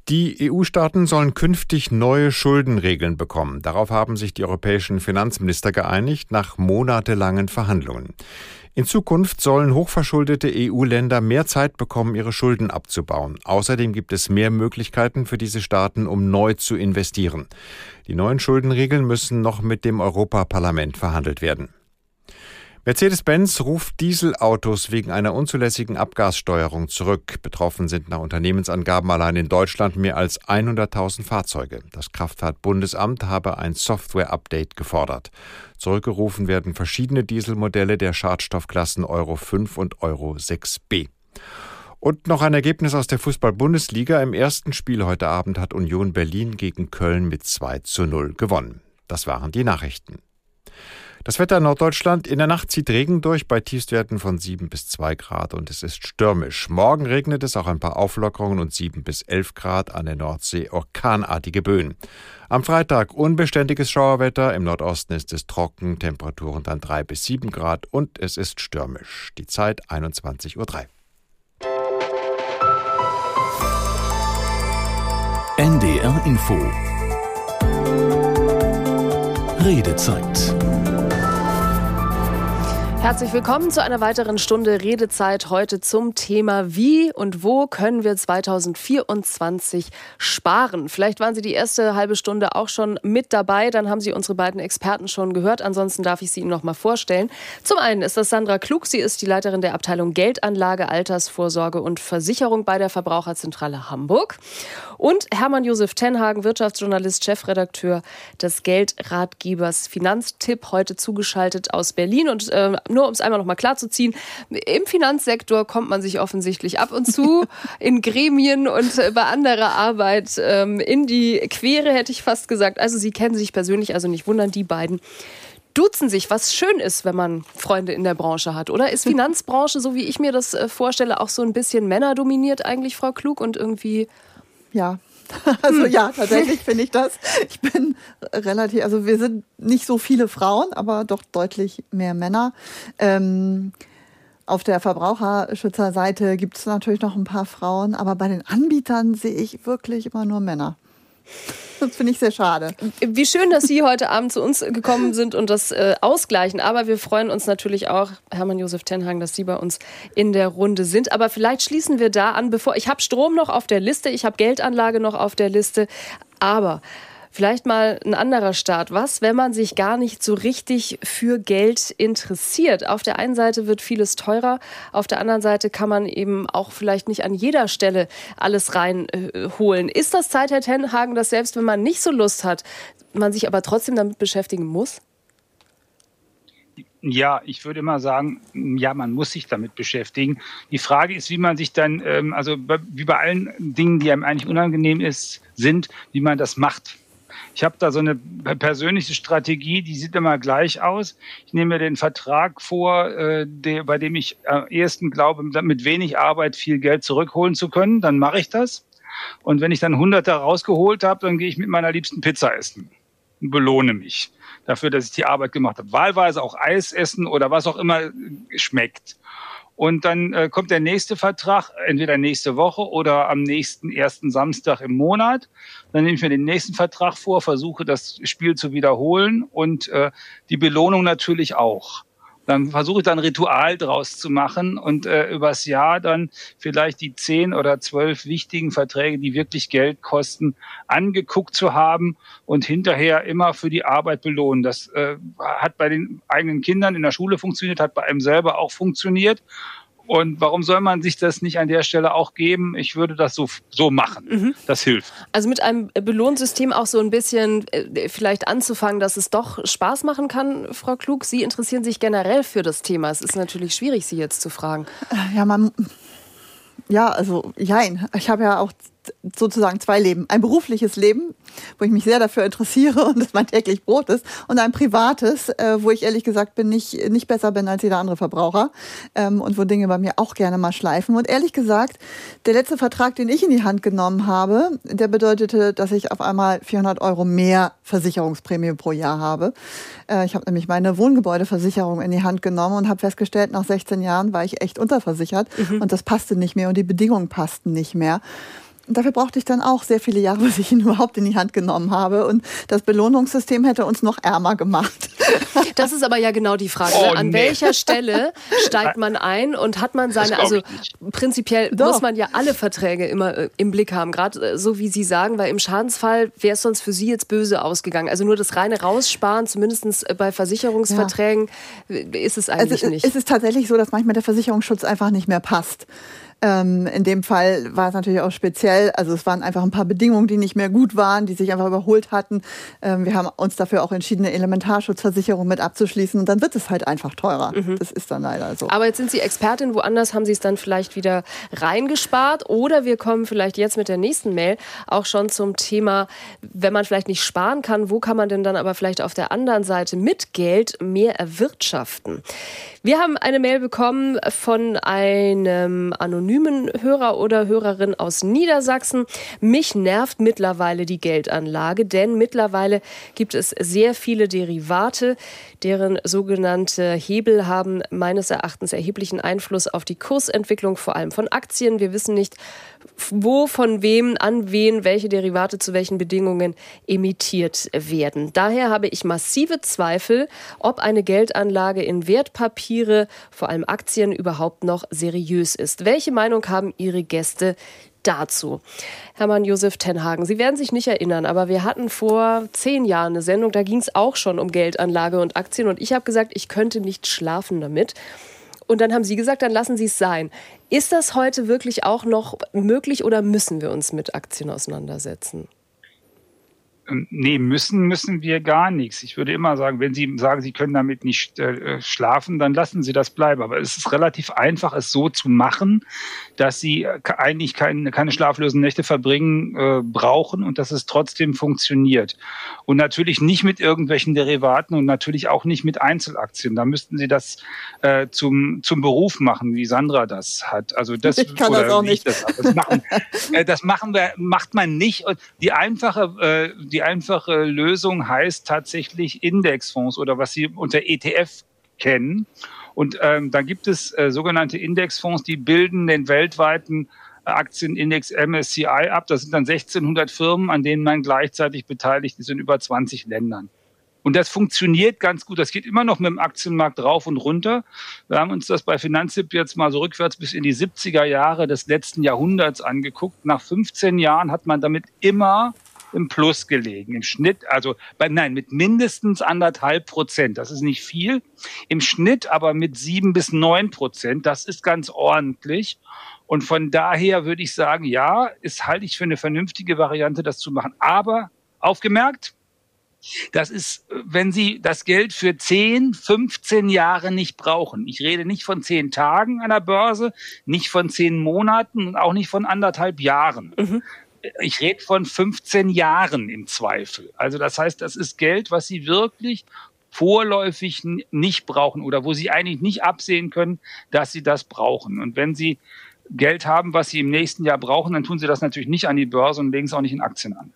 Die EU-Staaten sollen künftig neue Schuldenregeln bekommen. Darauf haben sich die europäischen Finanzminister geeinigt nach monatelangen Verhandlungen. In Zukunft sollen hochverschuldete EU-Länder mehr Zeit bekommen, ihre Schulden abzubauen. Außerdem gibt es mehr Möglichkeiten für diese Staaten, um neu zu investieren. Die neuen Schuldenregeln müssen noch mit dem Europaparlament verhandelt werden. Mercedes-Benz ruft Dieselautos wegen einer unzulässigen Abgassteuerung zurück. Betroffen sind nach Unternehmensangaben allein in Deutschland mehr als 100.000 Fahrzeuge. Das Kraftfahrtbundesamt habe ein Software-Update gefordert. Zurückgerufen werden verschiedene Dieselmodelle der Schadstoffklassen Euro 5 und Euro 6b. Und noch ein Ergebnis aus der Fußball-Bundesliga. Im ersten Spiel heute Abend hat Union Berlin gegen Köln mit 2 zu 0 gewonnen. Das waren die Nachrichten. Das Wetter in Norddeutschland. In der Nacht zieht Regen durch bei Tiefstwerten von 7 bis 2 Grad und es ist stürmisch. Morgen regnet es auch ein paar Auflockerungen und 7 bis 11 Grad an der Nordsee orkanartige Böen. Am Freitag unbeständiges Schauerwetter. Im Nordosten ist es trocken, Temperaturen dann 3 bis 7 Grad und es ist stürmisch. Die Zeit 21.03 Uhr. NDR Info Redezeit Herzlich willkommen zu einer weiteren Stunde Redezeit heute zum Thema Wie und wo können wir 2024 sparen? Vielleicht waren Sie die erste halbe Stunde auch schon mit dabei, dann haben Sie unsere beiden Experten schon gehört. Ansonsten darf ich sie Ihnen noch mal vorstellen. Zum einen ist das Sandra Klug, sie ist die Leiterin der Abteilung Geldanlage, Altersvorsorge und Versicherung bei der Verbraucherzentrale Hamburg. Und Hermann Josef Tenhagen, Wirtschaftsjournalist, Chefredakteur des Geldratgebers Finanztipp, heute zugeschaltet aus Berlin und äh, nur um es einmal noch mal klar zu ziehen, im Finanzsektor kommt man sich offensichtlich ab und zu in Gremien und äh, bei anderer Arbeit ähm, in die Quere, hätte ich fast gesagt. Also Sie kennen sich persönlich, also nicht wundern, die beiden duzen sich, was schön ist, wenn man Freunde in der Branche hat, oder? Ist Finanzbranche, so wie ich mir das äh, vorstelle, auch so ein bisschen männerdominiert eigentlich, Frau Klug, und irgendwie... Ja, also ja, tatsächlich finde ich das. Ich bin relativ, also wir sind nicht so viele Frauen, aber doch deutlich mehr Männer. Ähm, auf der Verbraucherschützerseite gibt es natürlich noch ein paar Frauen, aber bei den Anbietern sehe ich wirklich immer nur Männer. Das finde ich sehr schade. Wie schön, dass Sie heute Abend zu uns gekommen sind und das äh, ausgleichen. Aber wir freuen uns natürlich auch, Hermann Josef Tenhang, dass Sie bei uns in der Runde sind. Aber vielleicht schließen wir da an, bevor ich habe Strom noch auf der Liste, ich habe Geldanlage noch auf der Liste. Aber Vielleicht mal ein anderer Start. Was, wenn man sich gar nicht so richtig für Geld interessiert? Auf der einen Seite wird vieles teurer, auf der anderen Seite kann man eben auch vielleicht nicht an jeder Stelle alles reinholen. Äh, Ist das Zeit, Herr Tenhagen, dass selbst wenn man nicht so Lust hat, man sich aber trotzdem damit beschäftigen muss? Ja, ich würde immer sagen, ja, man muss sich damit beschäftigen. Die Frage ist, wie man sich dann, ähm, also wie bei allen Dingen, die einem eigentlich unangenehm ist, sind, wie man das macht. Ich habe da so eine persönliche Strategie, die sieht immer gleich aus. Ich nehme mir den Vertrag vor, äh, der, bei dem ich am ehesten glaube, mit wenig Arbeit viel Geld zurückholen zu können. Dann mache ich das. Und wenn ich dann Hunderte rausgeholt habe, dann gehe ich mit meiner liebsten Pizza essen und belohne mich dafür, dass ich die Arbeit gemacht habe. Wahlweise auch Eis essen oder was auch immer schmeckt. Und dann äh, kommt der nächste Vertrag, entweder nächste Woche oder am nächsten ersten Samstag im Monat. Dann nehme ich mir den nächsten Vertrag vor, versuche das Spiel zu wiederholen und äh, die Belohnung natürlich auch dann versuche ich dann Ritual draus zu machen und äh, übers Jahr dann vielleicht die zehn oder zwölf wichtigen Verträge, die wirklich Geld kosten, angeguckt zu haben und hinterher immer für die Arbeit belohnen. Das äh, hat bei den eigenen Kindern in der Schule funktioniert, hat bei einem selber auch funktioniert. Und warum soll man sich das nicht an der Stelle auch geben? Ich würde das so, so machen. Mhm. Das hilft. Also mit einem Belohnsystem auch so ein bisschen äh, vielleicht anzufangen, dass es doch Spaß machen kann, Frau Klug. Sie interessieren sich generell für das Thema. Es ist natürlich schwierig, Sie jetzt zu fragen. Ja, man, ja, also jein. Ich habe ja auch sozusagen zwei Leben. Ein berufliches Leben, wo ich mich sehr dafür interessiere und das mein täglich Brot ist, und ein privates, äh, wo ich ehrlich gesagt bin, nicht, nicht besser bin als jeder andere Verbraucher ähm, und wo Dinge bei mir auch gerne mal schleifen. Und ehrlich gesagt, der letzte Vertrag, den ich in die Hand genommen habe, der bedeutete, dass ich auf einmal 400 Euro mehr Versicherungsprämie pro Jahr habe. Äh, ich habe nämlich meine Wohngebäudeversicherung in die Hand genommen und habe festgestellt, nach 16 Jahren war ich echt unterversichert mhm. und das passte nicht mehr und die Bedingungen passten nicht mehr. Dafür brauchte ich dann auch sehr viele Jahre, bis ich ihn überhaupt in die Hand genommen habe. Und das Belohnungssystem hätte uns noch ärmer gemacht. Das ist aber ja genau die Frage. Ne? Oh, An nee. welcher Stelle steigt man ein und hat man seine, also prinzipiell Doch. muss man ja alle Verträge immer äh, im Blick haben, gerade äh, so wie Sie sagen, weil im Schadensfall wäre es sonst für Sie jetzt böse ausgegangen. Also nur das reine Raussparen, zumindest äh, bei Versicherungsverträgen, ja. ist es eigentlich also, nicht. Es ist tatsächlich so, dass manchmal der Versicherungsschutz einfach nicht mehr passt. Ähm, in dem Fall war es natürlich auch speziell. Also es waren einfach ein paar Bedingungen, die nicht mehr gut waren, die sich einfach überholt hatten. Ähm, wir haben uns dafür auch entschieden, eine Elementarschutzversicherung mit abzuschließen. Und dann wird es halt einfach teurer. Mhm. Das ist dann leider so. Aber jetzt sind Sie Expertin. Woanders haben Sie es dann vielleicht wieder reingespart. Oder wir kommen vielleicht jetzt mit der nächsten Mail auch schon zum Thema, wenn man vielleicht nicht sparen kann, wo kann man denn dann aber vielleicht auf der anderen Seite mit Geld mehr erwirtschaften? Wir haben eine Mail bekommen von einem anonymen Hörer oder Hörerin aus Niedersachsen. Mich nervt mittlerweile die Geldanlage, denn mittlerweile gibt es sehr viele Derivate, deren sogenannte Hebel haben meines Erachtens erheblichen Einfluss auf die Kursentwicklung, vor allem von Aktien. Wir wissen nicht, wo von wem an wen welche Derivate zu welchen Bedingungen emittiert werden. Daher habe ich massive Zweifel, ob eine Geldanlage in Wertpapiere, vor allem Aktien, überhaupt noch seriös ist. Welche Meinung haben Ihre Gäste dazu. Hermann Josef Tenhagen, Sie werden sich nicht erinnern, aber wir hatten vor zehn Jahren eine Sendung, da ging es auch schon um Geldanlage und Aktien und ich habe gesagt, ich könnte nicht schlafen damit. Und dann haben Sie gesagt, dann lassen Sie es sein. Ist das heute wirklich auch noch möglich oder müssen wir uns mit Aktien auseinandersetzen? Nee, müssen müssen wir gar nichts. Ich würde immer sagen, wenn Sie sagen, Sie können damit nicht äh, schlafen, dann lassen Sie das bleiben. Aber es ist relativ einfach, es so zu machen, dass Sie äh, eigentlich keine, keine schlaflosen Nächte verbringen äh, brauchen und dass es trotzdem funktioniert. Und natürlich nicht mit irgendwelchen Derivaten und natürlich auch nicht mit Einzelaktien. Da müssten Sie das äh, zum, zum Beruf machen, wie Sandra das hat. Also das, ich kann das auch nicht. Das, das, machen, äh, das machen wir, macht man nicht. Und die einfache äh, die einfache Lösung heißt tatsächlich Indexfonds oder was Sie unter ETF kennen. Und ähm, da gibt es äh, sogenannte Indexfonds, die bilden den weltweiten Aktienindex MSCI ab. Das sind dann 1600 Firmen, an denen man gleichzeitig beteiligt ist in über 20 Ländern. Und das funktioniert ganz gut. Das geht immer noch mit dem Aktienmarkt rauf und runter. Wir haben uns das bei Finanztipp jetzt mal so rückwärts bis in die 70er Jahre des letzten Jahrhunderts angeguckt. Nach 15 Jahren hat man damit immer im Plus gelegen. Im Schnitt, also bei, nein, mit mindestens anderthalb Prozent. Das ist nicht viel. Im Schnitt aber mit sieben bis neun Prozent. Das ist ganz ordentlich. Und von daher würde ich sagen, ja, ist halte ich für eine vernünftige Variante, das zu machen. Aber aufgemerkt, das ist, wenn Sie das Geld für 10, 15 Jahre nicht brauchen. Ich rede nicht von 10 Tagen an der Börse, nicht von 10 Monaten und auch nicht von anderthalb Jahren. Mhm ich rede von 15 Jahren im Zweifel. Also das heißt, das ist Geld, was Sie wirklich vorläufig nicht brauchen oder wo Sie eigentlich nicht absehen können, dass Sie das brauchen. Und wenn Sie Geld haben, was Sie im nächsten Jahr brauchen, dann tun Sie das natürlich nicht an die Börse und legen es auch nicht in Aktien an.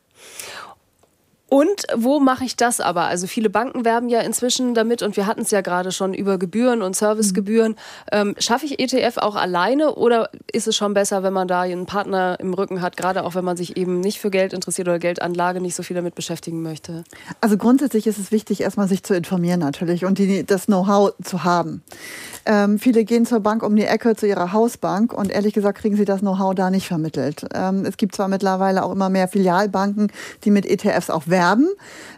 Und wo mache ich das aber? Also viele Banken werben ja inzwischen damit und wir hatten es ja gerade schon über Gebühren und Servicegebühren. Ähm, schaffe ich ETF auch alleine oder ist es schon besser, wenn man da einen Partner im Rücken hat, gerade auch wenn man sich eben nicht für Geld interessiert oder Geldanlage nicht so viel damit beschäftigen möchte? Also grundsätzlich ist es wichtig, erstmal sich zu informieren natürlich und die, das Know-how zu haben. Ähm, viele gehen zur Bank um die Ecke, zu ihrer Hausbank und ehrlich gesagt kriegen sie das Know-how da nicht vermittelt. Ähm, es gibt zwar mittlerweile auch immer mehr Filialbanken, die mit ETFs auch werben.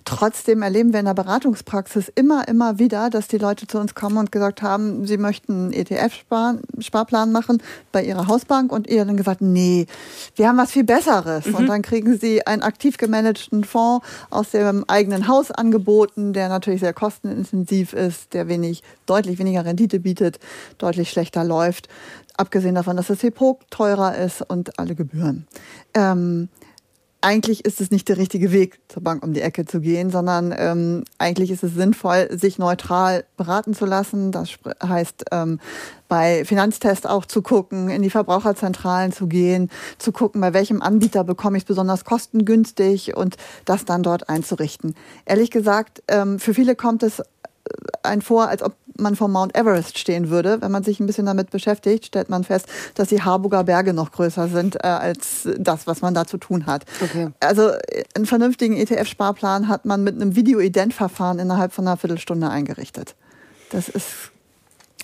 Trotzdem erleben wir in der Beratungspraxis immer, immer wieder, dass die Leute zu uns kommen und gesagt haben, sie möchten einen ETF-Sparplan machen bei ihrer Hausbank und ihr dann gesagt, nee, wir haben was viel Besseres. Mhm. Und dann kriegen sie einen aktiv gemanagten Fonds aus dem eigenen Haus angeboten, der natürlich sehr kostenintensiv ist, der wenig, deutlich weniger Rendite bietet, deutlich schlechter läuft. Abgesehen davon, dass das Depot teurer ist und alle Gebühren. Ähm, eigentlich ist es nicht der richtige Weg, zur Bank um die Ecke zu gehen, sondern ähm, eigentlich ist es sinnvoll, sich neutral beraten zu lassen. Das heißt, ähm, bei Finanztests auch zu gucken, in die Verbraucherzentralen zu gehen, zu gucken, bei welchem Anbieter bekomme ich es besonders kostengünstig und das dann dort einzurichten. Ehrlich gesagt, ähm, für viele kommt es ein vor, als ob man vor Mount Everest stehen würde. Wenn man sich ein bisschen damit beschäftigt, stellt man fest, dass die Harburger Berge noch größer sind äh, als das, was man da zu tun hat. Okay. Also einen vernünftigen ETF-Sparplan hat man mit einem Video-Ident-Verfahren innerhalb von einer Viertelstunde eingerichtet. Das ist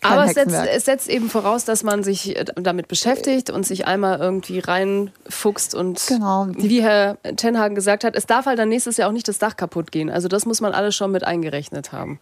aber es setzt, es setzt, eben voraus, dass man sich äh, damit beschäftigt und sich einmal irgendwie reinfuchst und genau. wie Herr Tenhagen gesagt hat, es darf halt dann nächstes Jahr auch nicht das Dach kaputt gehen. Also das muss man alles schon mit eingerechnet haben.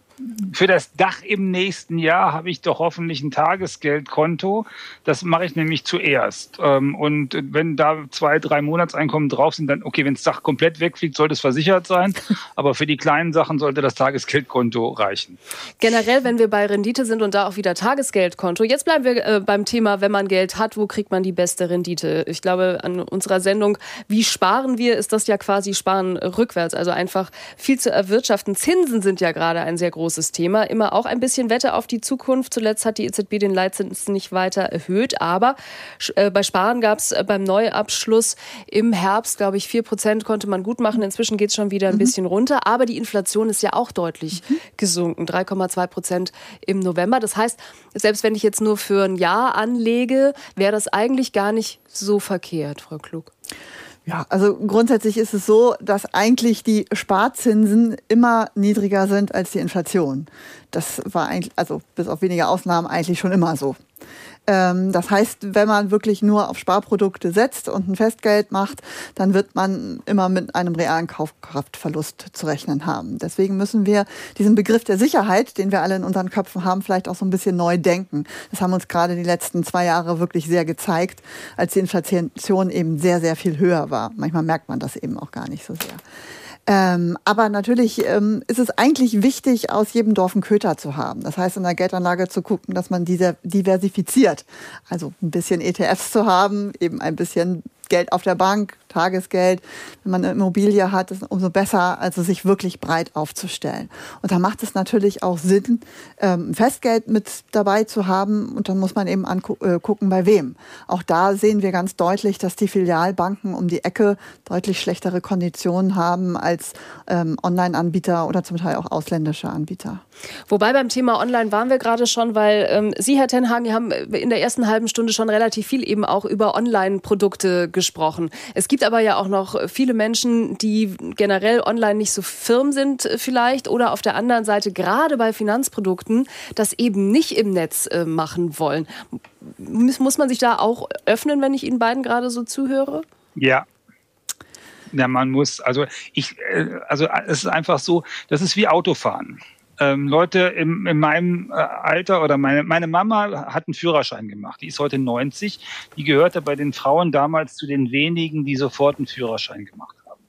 Für das Dach im nächsten Jahr habe ich doch hoffentlich ein Tagesgeldkonto. Das mache ich nämlich zuerst. Ähm, und wenn da zwei, drei Monatseinkommen drauf sind, dann, okay, wenn das Dach komplett wegfliegt, sollte es versichert sein. Aber für die kleinen Sachen sollte das Tagesgeldkonto reichen. Generell, wenn wir bei Rendite sind und da auch wieder Tagesgeldkonto. Jetzt bleiben wir äh, beim Thema, wenn man Geld hat, wo kriegt man die beste Rendite? Ich glaube, an unserer Sendung, wie sparen wir, ist das ja quasi Sparen rückwärts. Also einfach viel zu erwirtschaften. Zinsen sind ja gerade ein sehr großes großes Thema. Immer auch ein bisschen Wette auf die Zukunft. Zuletzt hat die EZB den Leitzins nicht weiter erhöht, aber äh, bei Sparen gab es äh, beim Neuabschluss im Herbst, glaube ich, 4 Prozent konnte man gut machen. Inzwischen geht es schon wieder ein mhm. bisschen runter, aber die Inflation ist ja auch deutlich mhm. gesunken, 3,2 Prozent im November. Das heißt, selbst wenn ich jetzt nur für ein Jahr anlege, wäre das eigentlich gar nicht so verkehrt, Frau Klug. Ja, also grundsätzlich ist es so, dass eigentlich die Sparzinsen immer niedriger sind als die Inflation. Das war eigentlich, also bis auf wenige Ausnahmen eigentlich schon immer so. Ähm, das heißt, wenn man wirklich nur auf Sparprodukte setzt und ein Festgeld macht, dann wird man immer mit einem realen Kaufkraftverlust zu rechnen haben. Deswegen müssen wir diesen Begriff der Sicherheit, den wir alle in unseren Köpfen haben, vielleicht auch so ein bisschen neu denken. Das haben uns gerade die letzten zwei Jahre wirklich sehr gezeigt, als die Inflation eben sehr, sehr viel höher war. Manchmal merkt man das eben auch gar nicht so sehr. Ähm, aber natürlich ähm, ist es eigentlich wichtig, aus jedem Dorf einen Köter zu haben. Das heißt, in der Geldanlage zu gucken, dass man diese diversifiziert. Also ein bisschen ETFs zu haben, eben ein bisschen Geld auf der Bank, Tagesgeld. Wenn man eine Immobilie hat, ist umso besser, also sich wirklich breit aufzustellen. Und da macht es natürlich auch Sinn, ähm, Festgeld mit dabei zu haben. Und dann muss man eben angucken, äh, bei wem. Auch da sehen wir ganz deutlich, dass die Filialbanken um die Ecke deutlich schlechtere Konditionen haben als ähm, Online-Anbieter oder zum Teil auch ausländische Anbieter. Wobei beim Thema Online waren wir gerade schon, weil ähm, Sie, Herr Tenhagen, haben in der ersten halben Stunde schon relativ viel eben auch über Online-Produkte gesprochen. Es gibt aber ja auch noch viele Menschen, die generell online nicht so firm sind äh, vielleicht oder auf der anderen Seite gerade bei Finanzprodukten das eben nicht im Netz äh, machen wollen. Muss man sich da auch öffnen, wenn ich Ihnen beiden gerade so zuhöre? Ja, ja, man muss, also ich, äh, also es ist einfach so, das ist wie Autofahren ähm, Leute im, in meinem äh, Alter oder meine, meine Mama hat einen Führerschein gemacht. Die ist heute 90. Die gehörte bei den Frauen damals zu den wenigen, die sofort einen Führerschein gemacht haben.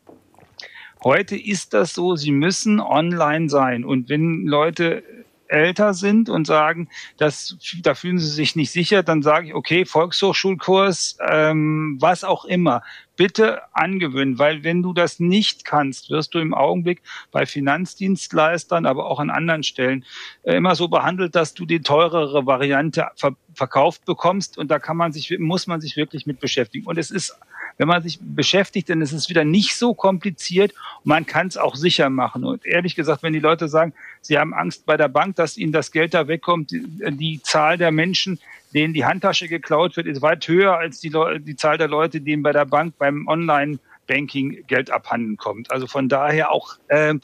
Heute ist das so, sie müssen online sein. Und wenn Leute älter sind und sagen, dass, da fühlen sie sich nicht sicher, dann sage ich, okay, Volkshochschulkurs, ähm, was auch immer bitte angewöhnen, weil wenn du das nicht kannst, wirst du im Augenblick bei Finanzdienstleistern, aber auch an anderen Stellen äh, immer so behandelt, dass du die teurere Variante ver verkauft bekommst und da kann man sich, muss man sich wirklich mit beschäftigen. Und es ist, wenn man sich beschäftigt, dann ist es wieder nicht so kompliziert man kann es auch sicher machen. Und ehrlich gesagt, wenn die Leute sagen, sie haben Angst bei der Bank, dass ihnen das Geld da wegkommt, die Zahl der Menschen, denen die Handtasche geklaut wird, ist weit höher als die, die Zahl der Leute, denen bei der Bank beim Online Banking Geld abhanden kommt. Also von daher auch äh,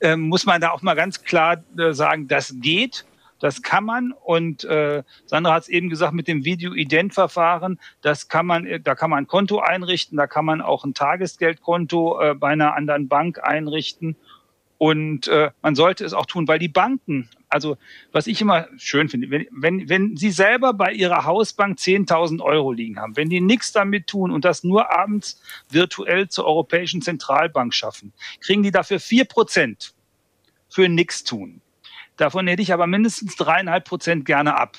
äh, muss man da auch mal ganz klar äh, sagen, das geht. Das kann man und äh, Sandra hat es eben gesagt mit dem Video-Ident-Verfahren, das kann man, da kann man ein Konto einrichten, da kann man auch ein Tagesgeldkonto äh, bei einer anderen Bank einrichten und äh, man sollte es auch tun, weil die Banken, also was ich immer schön finde, wenn, wenn, wenn Sie selber bei Ihrer Hausbank 10.000 Euro liegen haben, wenn die nichts damit tun und das nur abends virtuell zur Europäischen Zentralbank schaffen, kriegen die dafür vier Prozent für nichts tun. Davon hätte ich aber mindestens dreieinhalb Prozent gerne ab.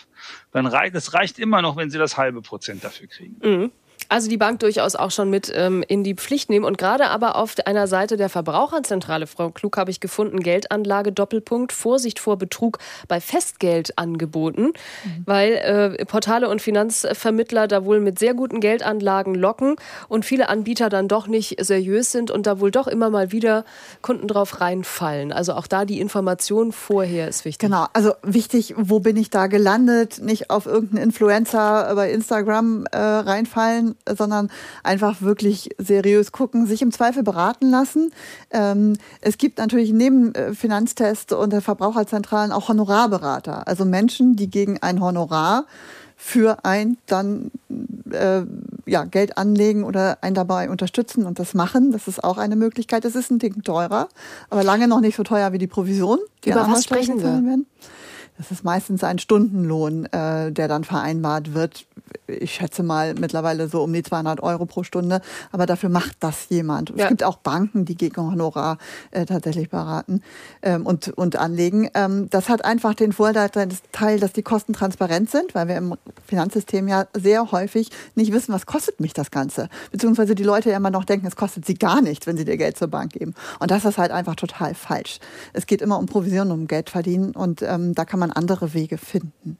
Dann reicht, es reicht immer noch, wenn Sie das halbe Prozent dafür kriegen. Mhm. Also die Bank durchaus auch schon mit ähm, in die Pflicht nehmen. Und gerade aber auf einer Seite der Verbraucherzentrale, Frau Klug, habe ich gefunden, Geldanlage, Doppelpunkt, Vorsicht vor Betrug bei Festgeldangeboten, mhm. weil äh, Portale und Finanzvermittler da wohl mit sehr guten Geldanlagen locken und viele Anbieter dann doch nicht seriös sind und da wohl doch immer mal wieder Kunden drauf reinfallen. Also auch da die Information vorher ist wichtig. Genau, also wichtig, wo bin ich da gelandet? Nicht auf irgendeinen Influencer bei Instagram äh, reinfallen, sondern einfach wirklich seriös gucken, sich im Zweifel beraten lassen. Ähm, es gibt natürlich neben äh, Finanztest und der Verbraucherzentralen auch Honorarberater, also Menschen, die gegen ein Honorar für ein dann äh, ja, Geld anlegen oder einen dabei unterstützen und das machen. Das ist auch eine Möglichkeit. Es ist ein Ding teurer, aber lange noch nicht so teuer wie die Provision. Die Über was sprechen wir? Das ist meistens ein Stundenlohn, äh, der dann vereinbart wird ich schätze mal mittlerweile so um die 200 Euro pro Stunde. Aber dafür macht das jemand. Ja. Es gibt auch Banken, die gegen Honorar äh, tatsächlich beraten ähm, und, und anlegen. Ähm, das hat einfach den Vorteil, dass die Kosten transparent sind, weil wir im Finanzsystem ja sehr häufig nicht wissen, was kostet mich das Ganze. Beziehungsweise die Leute ja immer noch denken, es kostet sie gar nichts, wenn sie dir Geld zur Bank geben. Und das ist halt einfach total falsch. Es geht immer um Provisionen, um Geld verdienen und ähm, da kann man andere Wege finden.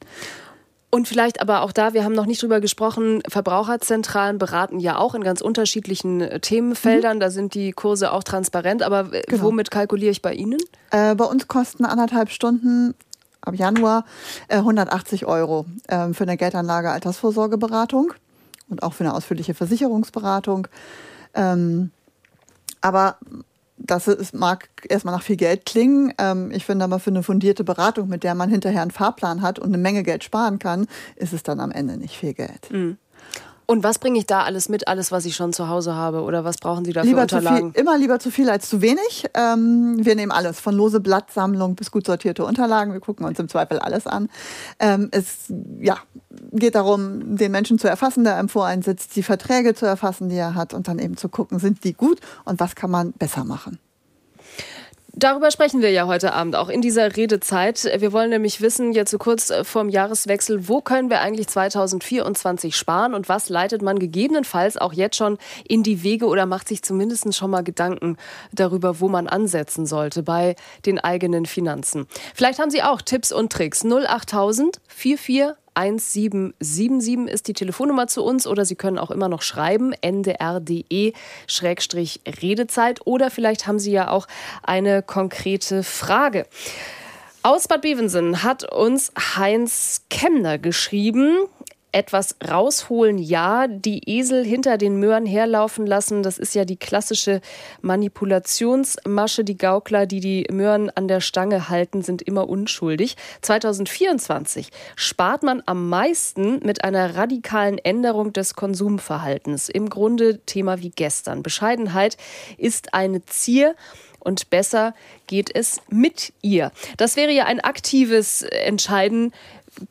Und vielleicht aber auch da, wir haben noch nicht drüber gesprochen, Verbraucherzentralen beraten ja auch in ganz unterschiedlichen äh, Themenfeldern. Mhm. Da sind die Kurse auch transparent. Aber äh, genau. womit kalkuliere ich bei Ihnen? Äh, bei uns kosten anderthalb Stunden ab Januar äh, 180 Euro äh, für eine Geldanlage Altersvorsorgeberatung und auch für eine ausführliche Versicherungsberatung. Ähm, aber das ist, mag erstmal nach viel Geld klingen. Ähm, ich finde aber für eine fundierte Beratung, mit der man hinterher einen Fahrplan hat und eine Menge Geld sparen kann, ist es dann am Ende nicht viel Geld. Mhm. Und was bringe ich da alles mit, alles, was ich schon zu Hause habe? Oder was brauchen Sie da lieber für Unterlagen? Viel, immer lieber zu viel als zu wenig. Ähm, wir nehmen alles, von lose Blattsammlung bis gut sortierte Unterlagen. Wir gucken uns im Zweifel alles an. Ähm, es ja, geht darum, den Menschen zu erfassen, der einem vor einen sitzt, die Verträge zu erfassen, die er hat und dann eben zu gucken, sind die gut und was kann man besser machen. Darüber sprechen wir ja heute Abend auch in dieser Redezeit. Wir wollen nämlich wissen, jetzt so kurz äh, vorm Jahreswechsel, wo können wir eigentlich 2024 sparen und was leitet man gegebenenfalls auch jetzt schon in die Wege oder macht sich zumindest schon mal Gedanken darüber, wo man ansetzen sollte bei den eigenen Finanzen. Vielleicht haben Sie auch Tipps und Tricks. 08000 44 1777 ist die Telefonnummer zu uns oder Sie können auch immer noch schreiben, ndr.de-redezeit oder vielleicht haben Sie ja auch eine konkrete Frage. Aus Bad Bevensen hat uns Heinz Kemner geschrieben etwas rausholen, ja, die Esel hinter den Möhren herlaufen lassen, das ist ja die klassische Manipulationsmasche. Die Gaukler, die die Möhren an der Stange halten, sind immer unschuldig. 2024 spart man am meisten mit einer radikalen Änderung des Konsumverhaltens. Im Grunde Thema wie gestern. Bescheidenheit ist eine Zier und besser geht es mit ihr. Das wäre ja ein aktives Entscheiden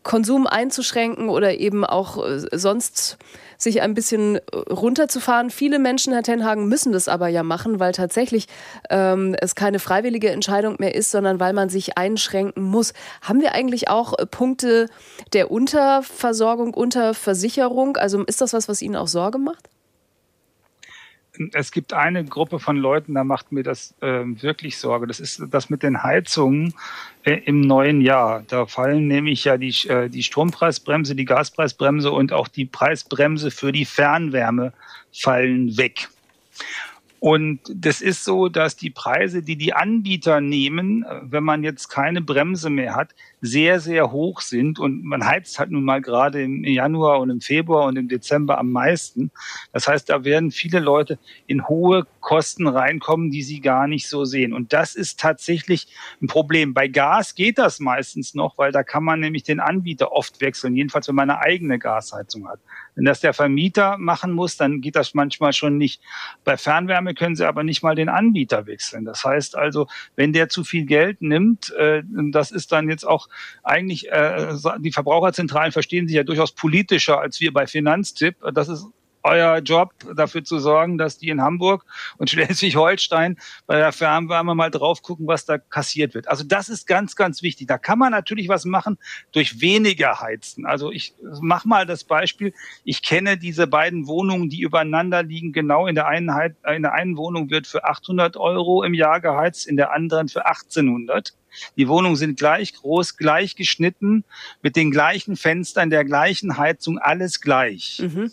Konsum einzuschränken oder eben auch äh, sonst sich ein bisschen äh, runterzufahren. Viele Menschen, Herr Tenhagen, müssen das aber ja machen, weil tatsächlich ähm, es keine freiwillige Entscheidung mehr ist, sondern weil man sich einschränken muss. Haben wir eigentlich auch äh, Punkte der Unterversorgung, Unterversicherung? Also ist das was, was Ihnen auch Sorge macht? Es gibt eine Gruppe von Leuten, da macht mir das äh, wirklich Sorge. Das ist das mit den Heizungen äh, im neuen Jahr. Da fallen nämlich ja die, äh, die Strompreisbremse, die Gaspreisbremse und auch die Preisbremse für die Fernwärme fallen weg. Und das ist so, dass die Preise, die die Anbieter nehmen, wenn man jetzt keine Bremse mehr hat, sehr, sehr hoch sind. Und man heizt halt nun mal gerade im Januar und im Februar und im Dezember am meisten. Das heißt, da werden viele Leute in hohe Kosten reinkommen, die sie gar nicht so sehen. Und das ist tatsächlich ein Problem. Bei Gas geht das meistens noch, weil da kann man nämlich den Anbieter oft wechseln, jedenfalls wenn man eine eigene Gasheizung hat. Wenn das der Vermieter machen muss, dann geht das manchmal schon nicht. Bei Fernwärme können sie aber nicht mal den Anbieter wechseln. Das heißt also, wenn der zu viel Geld nimmt, äh, das ist dann jetzt auch eigentlich, äh, die Verbraucherzentralen verstehen sich ja durchaus politischer als wir bei Finanztipp. Das ist euer Job, dafür zu sorgen, dass die in Hamburg und Schleswig-Holstein bei der Fernwärme mal drauf gucken, was da kassiert wird. Also das ist ganz, ganz wichtig. Da kann man natürlich was machen durch weniger Heizen. Also ich mach mal das Beispiel. Ich kenne diese beiden Wohnungen, die übereinander liegen. Genau in der einen, in der einen Wohnung wird für 800 Euro im Jahr geheizt, in der anderen für 1800. Die Wohnungen sind gleich groß, gleich geschnitten, mit den gleichen Fenstern, der gleichen Heizung, alles gleich. Mhm.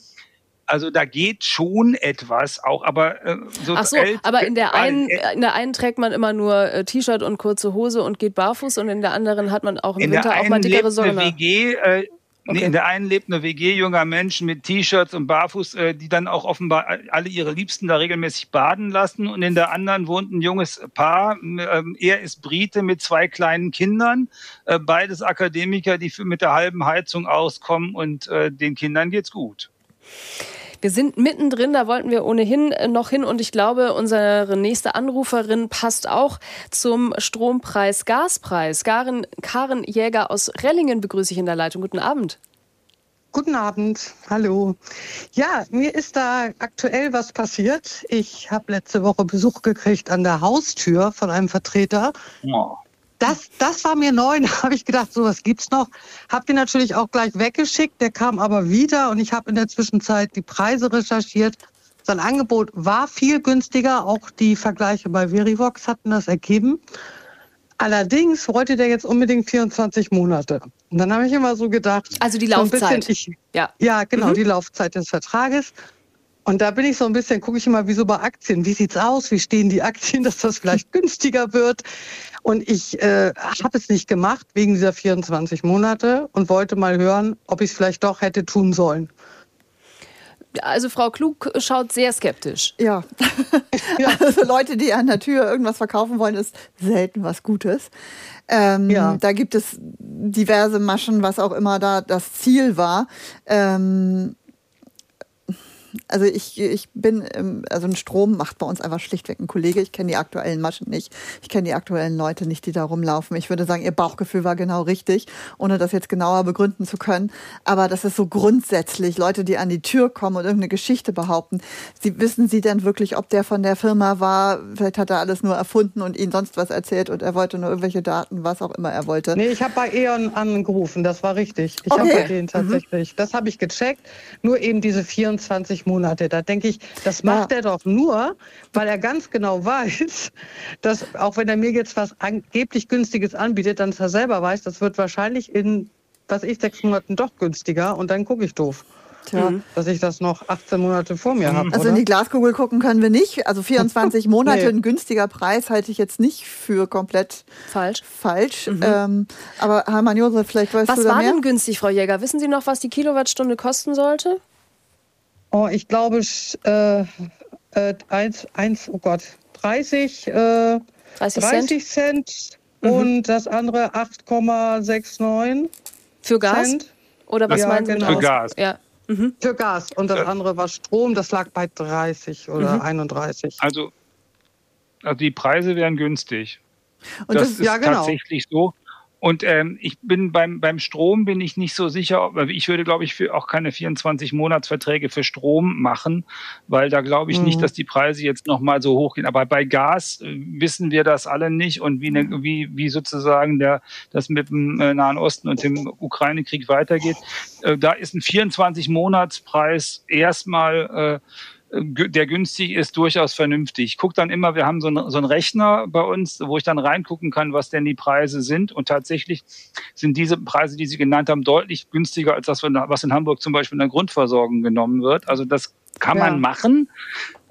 Also da geht schon etwas auch, aber äh, so Ach so, aber in der einen in der einen trägt man immer nur äh, T-Shirt und kurze Hose und geht barfuß und in der anderen hat man auch im in Winter auch mal dickere. WG äh, Okay. In der einen lebt eine WG junger Menschen mit T-Shirts und Barfuß, äh, die dann auch offenbar alle ihre Liebsten da regelmäßig baden lassen. Und in der anderen wohnt ein junges Paar. Ähm, er ist Brite mit zwei kleinen Kindern. Äh, beides Akademiker, die mit der halben Heizung auskommen und äh, den Kindern geht's gut. Wir sind mittendrin, da wollten wir ohnehin äh, noch hin und ich glaube, unsere nächste Anruferin passt auch zum Strompreis, Gaspreis. Karen, Karen Jäger aus Rellingen begrüße ich in der Leitung. Guten Abend. Guten Abend, hallo. Ja, mir ist da aktuell was passiert. Ich habe letzte Woche Besuch gekriegt an der Haustür von einem Vertreter. Oh. Das, das war mir neu. Da habe ich gedacht, sowas gibt's noch. Hab den natürlich auch gleich weggeschickt. Der kam aber wieder und ich habe in der Zwischenzeit die Preise recherchiert. Sein Angebot war viel günstiger. Auch die Vergleiche bei Verivox hatten das ergeben. Allerdings wollte der jetzt unbedingt 24 Monate. Und dann habe ich immer so gedacht. Also die Laufzeit. So ich, ja. ja, genau, mhm. die Laufzeit des Vertrages. Und da bin ich so ein bisschen, gucke ich immer wie so bei Aktien. Wie sieht's aus? Wie stehen die Aktien, dass das vielleicht günstiger wird? Und ich äh, habe es nicht gemacht wegen dieser 24 Monate und wollte mal hören, ob ich es vielleicht doch hätte tun sollen. Also Frau Klug schaut sehr skeptisch. Ja. ja. Also Leute, die an der Tür irgendwas verkaufen wollen, ist selten was Gutes. Ähm, ja. Da gibt es diverse Maschen, was auch immer da das Ziel war. Ähm, also ich, ich bin, also ein Strom macht bei uns einfach schlichtweg ein Kollege. Ich kenne die aktuellen Maschen nicht. Ich kenne die aktuellen Leute nicht, die da rumlaufen. Ich würde sagen, ihr Bauchgefühl war genau richtig, ohne das jetzt genauer begründen zu können. Aber das ist so grundsätzlich. Leute, die an die Tür kommen und irgendeine Geschichte behaupten, sie wissen sie denn wirklich, ob der von der Firma war? Vielleicht hat er alles nur erfunden und ihnen sonst was erzählt und er wollte nur irgendwelche Daten, was auch immer er wollte. Nee, ich habe bei E.ON angerufen, das war richtig. Ich okay. habe bei denen mhm. tatsächlich. Mhm. Das habe ich gecheckt. Nur eben diese 24 Monate. Da denke ich, das macht ja. er doch nur, weil er ganz genau weiß, dass auch wenn er mir jetzt was angeblich günstiges anbietet, dann ist er selber weiß, das wird wahrscheinlich in, was ich, sechs Monaten doch günstiger und dann gucke ich doof. Tja. Mhm. Dass ich das noch 18 Monate vor mir habe. Also oder? in die Glaskugel gucken können wir nicht. Also 24 Monate nee. ein günstiger Preis halte ich jetzt nicht für komplett falsch. Falsch. Mhm. Ähm, aber Hermann Josef, vielleicht weißt was du da mehr. Was war denn günstig, Frau Jäger? Wissen Sie noch, was die Kilowattstunde kosten sollte? Oh, ich glaube, äh, äh, eins, eins, oh Gott, 30, äh, 30, 30 Cent, Cent mhm. und das andere 8,69. Für Gas? Cent. Oder was ja, meinen Sie? Genau. Für Gas. Ja. Mhm. Für Gas. Und das andere war Strom, das lag bei 30 oder mhm. 31. Also, also die Preise wären günstig. Und das, das ist ja, genau. tatsächlich so. Und ähm, ich bin beim, beim Strom bin ich nicht so sicher, ich würde, glaube ich, für auch keine 24 Monatsverträge für Strom machen, weil da glaube ich mhm. nicht, dass die Preise jetzt nochmal so hoch gehen. Aber bei Gas äh, wissen wir das alle nicht und wie, ne, wie, wie sozusagen der, das mit dem äh, Nahen Osten und dem Ukraine-Krieg weitergeht. Äh, da ist ein 24 Monatspreis erstmal äh, der günstig ist, durchaus vernünftig. Ich gucke dann immer, wir haben so, ein, so einen Rechner bei uns, wo ich dann reingucken kann, was denn die Preise sind. Und tatsächlich sind diese Preise, die Sie genannt haben, deutlich günstiger als das, was in Hamburg zum Beispiel in der Grundversorgung genommen wird. Also das kann ja. man machen.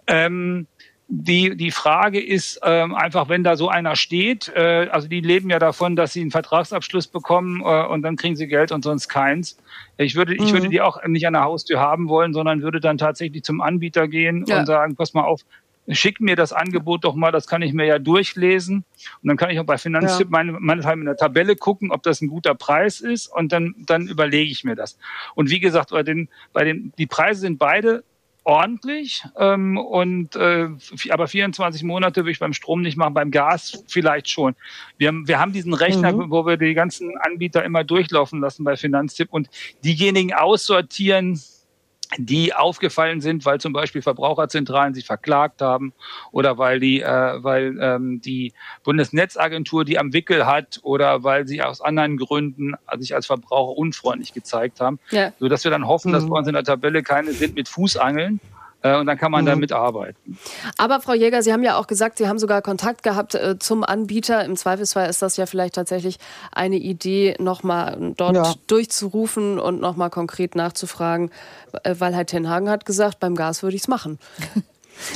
Ähm, die, die Frage ist ähm, einfach, wenn da so einer steht, äh, also die leben ja davon, dass sie einen Vertragsabschluss bekommen äh, und dann kriegen sie Geld und sonst keins. Ich würde, mhm. ich würde mhm. die auch nicht an der Haustür haben wollen, sondern würde dann tatsächlich zum Anbieter gehen ja. und sagen, pass mal auf, schick mir das Angebot doch mal, das kann ich mir ja durchlesen. Und dann kann ich auch bei Finanztipp ja. meine, meinethalb in der Tabelle gucken, ob das ein guter Preis ist und dann, dann überlege ich mir das. Und wie gesagt, bei den, bei den, die Preise sind beide ordentlich. Ähm, und äh, aber 24 Monate würde ich beim Strom nicht machen, beim Gas vielleicht schon. Wir, haben wir haben diesen Rechner, mhm. wo wir die ganzen Anbieter immer durchlaufen lassen bei Finanztipp und diejenigen aussortieren, die aufgefallen sind, weil zum Beispiel Verbraucherzentralen sich verklagt haben oder weil die, äh, weil ähm, die Bundesnetzagentur die am Wickel hat oder weil sie aus anderen Gründen sich als Verbraucher unfreundlich gezeigt haben, ja. so dass wir dann hoffen, mhm. dass bei uns in der Tabelle keine sind mit Fußangeln, und dann kann man mhm. damit arbeiten. Aber Frau Jäger, Sie haben ja auch gesagt, Sie haben sogar Kontakt gehabt äh, zum Anbieter. Im Zweifelsfall ist das ja vielleicht tatsächlich eine Idee, nochmal dort ja. durchzurufen und nochmal konkret nachzufragen, äh, weil Herr Tenhagen hat gesagt, beim Gas würde ich es machen.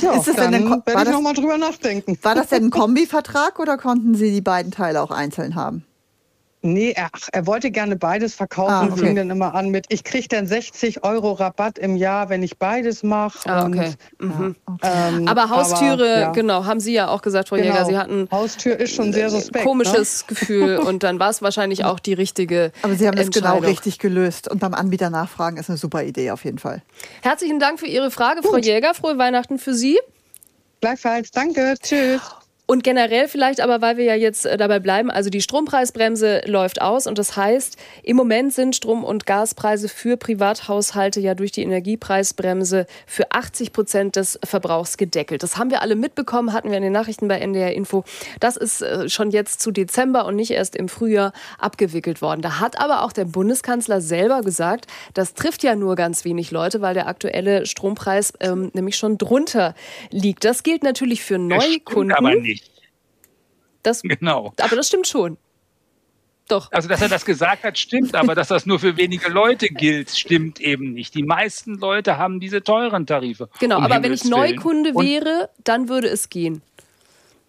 Ja, ist das dann denn werde ich nochmal drüber nachdenken. War das denn ein Kombivertrag oder konnten Sie die beiden Teile auch einzeln haben? Nee, er, er wollte gerne beides verkaufen ah, okay. fing dann immer an mit, ich kriege dann 60 Euro Rabatt im Jahr, wenn ich beides mache. Ah, okay. Mhm. Ähm, aber Haustüre, aber, ja. genau, haben Sie ja auch gesagt, Frau genau. Jäger, Sie hatten Haustür ist schon sehr suspekt. Komisches ne? Gefühl und dann war es wahrscheinlich auch die richtige Aber Sie haben das genau richtig gelöst und beim Anbieter nachfragen ist eine super Idee auf jeden Fall. Herzlichen Dank für Ihre Frage, Gut. Frau Jäger. Frohe Weihnachten für Sie. Gleichfalls, danke, tschüss. Und generell vielleicht aber, weil wir ja jetzt äh, dabei bleiben, also die Strompreisbremse läuft aus und das heißt, im Moment sind Strom- und Gaspreise für Privathaushalte ja durch die Energiepreisbremse für 80 Prozent des Verbrauchs gedeckelt. Das haben wir alle mitbekommen, hatten wir in den Nachrichten bei NDR Info. Das ist äh, schon jetzt zu Dezember und nicht erst im Frühjahr abgewickelt worden. Da hat aber auch der Bundeskanzler selber gesagt, das trifft ja nur ganz wenig Leute, weil der aktuelle Strompreis ähm, nämlich schon drunter liegt. Das gilt natürlich für Neukunden. Das aber nicht. Das, genau. Aber das stimmt schon. Doch. Also, dass er das gesagt hat, stimmt, aber dass das nur für wenige Leute gilt, stimmt eben nicht. Die meisten Leute haben diese teuren Tarife. Genau, um aber Himmels wenn ich Neukunde wäre, dann würde es gehen.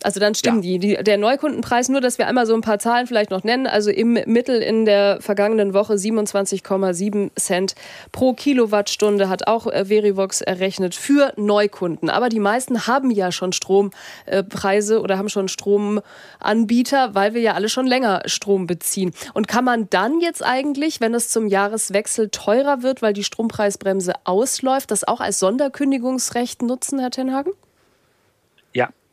Also dann stimmen ja. die, die. Der Neukundenpreis, nur dass wir einmal so ein paar Zahlen vielleicht noch nennen. Also im Mittel in der vergangenen Woche 27,7 Cent pro Kilowattstunde hat auch äh, Verivox errechnet für Neukunden. Aber die meisten haben ja schon Strompreise oder haben schon Stromanbieter, weil wir ja alle schon länger Strom beziehen. Und kann man dann jetzt eigentlich, wenn es zum Jahreswechsel teurer wird, weil die Strompreisbremse ausläuft, das auch als Sonderkündigungsrecht nutzen, Herr Tenhagen?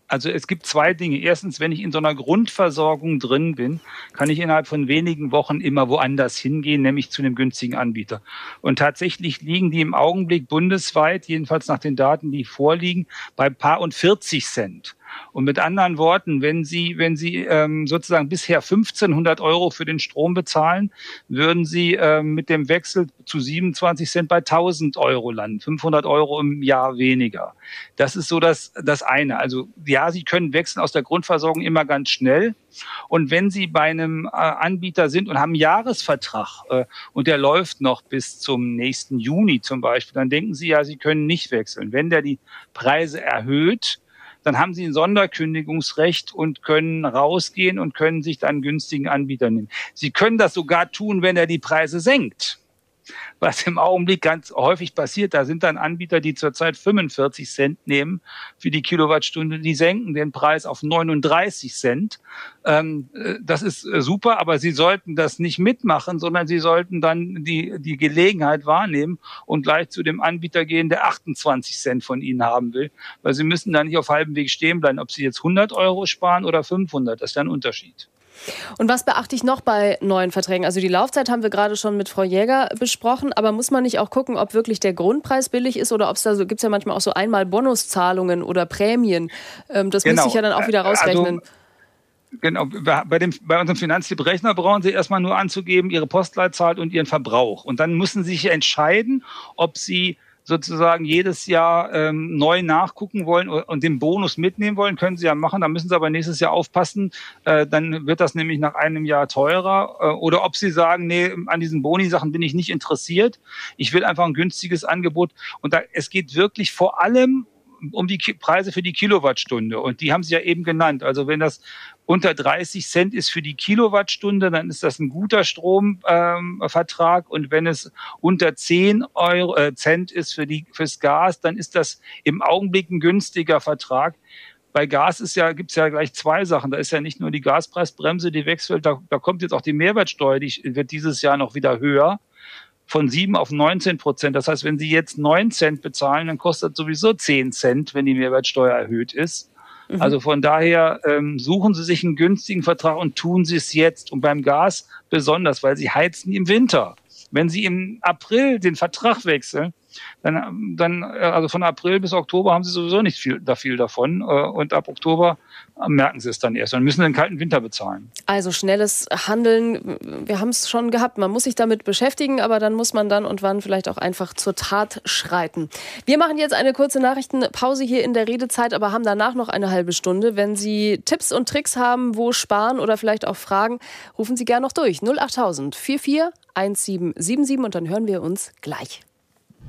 Also es gibt zwei Dinge. Erstens, wenn ich in so einer Grundversorgung drin bin, kann ich innerhalb von wenigen Wochen immer woanders hingehen, nämlich zu einem günstigen Anbieter. Und tatsächlich liegen die im Augenblick bundesweit, jedenfalls nach den Daten, die vorliegen, bei paar und 40 Cent. Und mit anderen Worten, wenn Sie, wenn Sie ähm, sozusagen bisher 1500 Euro für den Strom bezahlen, würden Sie ähm, mit dem Wechsel zu 27 Cent bei 1000 Euro landen, 500 Euro im Jahr weniger. Das ist so das, das eine. Also ja, Sie können wechseln aus der Grundversorgung immer ganz schnell. Und wenn Sie bei einem äh, Anbieter sind und haben einen Jahresvertrag äh, und der läuft noch bis zum nächsten Juni zum Beispiel, dann denken Sie ja, Sie können nicht wechseln. Wenn der die Preise erhöht, dann haben sie ein Sonderkündigungsrecht und können rausgehen und können sich dann günstigen Anbieter nehmen. Sie können das sogar tun, wenn er die Preise senkt was im Augenblick ganz häufig passiert. Da sind dann Anbieter, die zurzeit 45 Cent nehmen für die Kilowattstunde, die senken den Preis auf 39 Cent. Ähm, äh, das ist äh, super, aber sie sollten das nicht mitmachen, sondern sie sollten dann die, die Gelegenheit wahrnehmen und gleich zu dem Anbieter gehen, der 28 Cent von ihnen haben will, weil sie müssen da nicht auf halbem Weg stehen bleiben, ob sie jetzt 100 Euro sparen oder 500, das ist ja ein Unterschied. Und was beachte ich noch bei neuen Verträgen? Also die Laufzeit haben wir gerade schon mit Frau Jäger besprochen, aber muss man nicht auch gucken, ob wirklich der Grundpreis billig ist oder ob es da so, gibt es ja manchmal auch so einmal Bonuszahlungen oder Prämien. Ähm, das genau. müsste ich ja dann auch wieder also rausrechnen. Also Genau, bei, dem, bei unserem Finanztipprechner brauchen Sie erstmal nur anzugeben, Ihre Postleitzahl und Ihren Verbrauch. Und dann müssen Sie sich entscheiden, ob Sie sozusagen jedes Jahr ähm, neu nachgucken wollen und den Bonus mitnehmen wollen, können sie ja machen. Da müssen sie aber nächstes Jahr aufpassen. Äh, dann wird das nämlich nach einem Jahr teurer. Äh, oder ob sie sagen, nee, an diesen Boni-Sachen bin ich nicht interessiert. Ich will einfach ein günstiges Angebot. Und da, es geht wirklich vor allem um die Preise für die Kilowattstunde. Und die haben Sie ja eben genannt. Also wenn das unter 30 Cent ist für die Kilowattstunde, dann ist das ein guter Stromvertrag. Ähm, und wenn es unter 10 Euro, äh, Cent ist für die, fürs Gas, dann ist das im Augenblick ein günstiger Vertrag. Bei Gas ist ja, gibt's ja gleich zwei Sachen. Da ist ja nicht nur die Gaspreisbremse, die wechselt, da, da kommt jetzt auch die Mehrwertsteuer, die wird dieses Jahr noch wieder höher von 7 auf 19 Prozent. Das heißt, wenn Sie jetzt 9 Cent bezahlen, dann kostet sowieso 10 Cent, wenn die Mehrwertsteuer erhöht ist. Mhm. Also von daher ähm, suchen Sie sich einen günstigen Vertrag und tun Sie es jetzt. Und beim Gas besonders, weil Sie heizen im Winter. Wenn Sie im April den Vertrag wechseln, dann, dann äh, also von April bis Oktober haben sie sowieso nicht viel, da viel davon. Äh, und ab Oktober merken sie es dann erst und müssen den kalten Winter bezahlen. Also schnelles Handeln, wir haben es schon gehabt. Man muss sich damit beschäftigen, aber dann muss man dann und wann vielleicht auch einfach zur Tat schreiten. Wir machen jetzt eine kurze Nachrichtenpause hier in der Redezeit, aber haben danach noch eine halbe Stunde. Wenn Sie Tipps und Tricks haben, wo sparen oder vielleicht auch Fragen, rufen Sie gerne noch durch. 08000 44 1777 und dann hören wir uns gleich.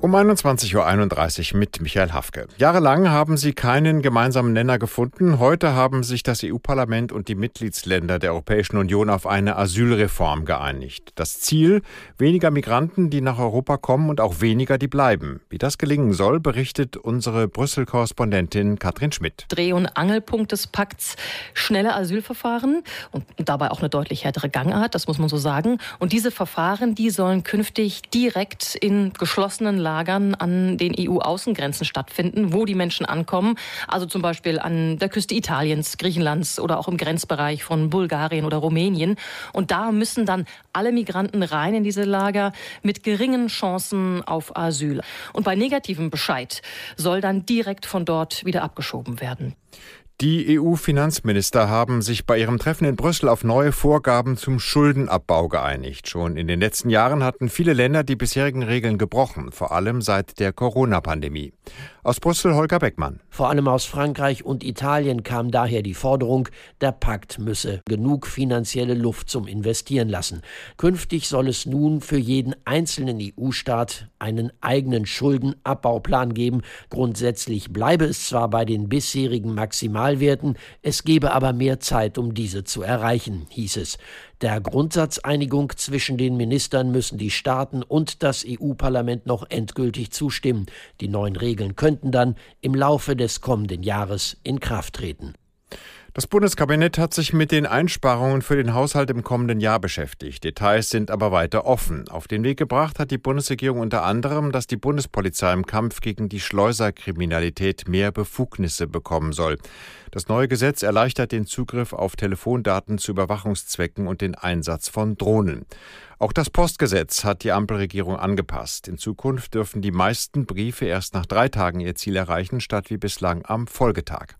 Um 21.31 Uhr mit Michael Hafke. Jahrelang haben sie keinen gemeinsamen Nenner gefunden. Heute haben sich das EU-Parlament und die Mitgliedsländer der Europäischen Union auf eine Asylreform geeinigt. Das Ziel, weniger Migranten, die nach Europa kommen und auch weniger, die bleiben. Wie das gelingen soll, berichtet unsere Brüssel-Korrespondentin Katrin Schmidt. Dreh- und Angelpunkt des Pakts, schnelle Asylverfahren und dabei auch eine deutlich härtere Gangart, das muss man so sagen. Und diese Verfahren, die sollen künftig direkt in geschlossenen Lagern an den EU-Außengrenzen stattfinden, wo die Menschen ankommen. Also zum Beispiel an der Küste Italiens, Griechenlands oder auch im Grenzbereich von Bulgarien oder Rumänien. Und da müssen dann alle Migranten rein in diese Lager mit geringen Chancen auf Asyl. Und bei negativem Bescheid soll dann direkt von dort wieder abgeschoben werden. Die EU-Finanzminister haben sich bei ihrem Treffen in Brüssel auf neue Vorgaben zum Schuldenabbau geeinigt. Schon in den letzten Jahren hatten viele Länder die bisherigen Regeln gebrochen, vor allem seit der Corona-Pandemie. Aus Brüssel Holger Beckmann. Vor allem aus Frankreich und Italien kam daher die Forderung, der Pakt müsse genug finanzielle Luft zum Investieren lassen. Künftig soll es nun für jeden einzelnen EU-Staat einen eigenen Schuldenabbauplan geben. Grundsätzlich bleibe es zwar bei den bisherigen Maximalwerten, es gebe aber mehr Zeit, um diese zu erreichen, hieß es. Der Grundsatzeinigung zwischen den Ministern müssen die Staaten und das EU-Parlament noch endgültig zustimmen. Die neuen Regeln könnten dann im Laufe des kommenden Jahres in Kraft treten. Das Bundeskabinett hat sich mit den Einsparungen für den Haushalt im kommenden Jahr beschäftigt. Details sind aber weiter offen. Auf den Weg gebracht hat die Bundesregierung unter anderem, dass die Bundespolizei im Kampf gegen die Schleuserkriminalität mehr Befugnisse bekommen soll. Das neue Gesetz erleichtert den Zugriff auf Telefondaten zu Überwachungszwecken und den Einsatz von Drohnen. Auch das Postgesetz hat die Ampelregierung angepasst. In Zukunft dürfen die meisten Briefe erst nach drei Tagen ihr Ziel erreichen, statt wie bislang am Folgetag.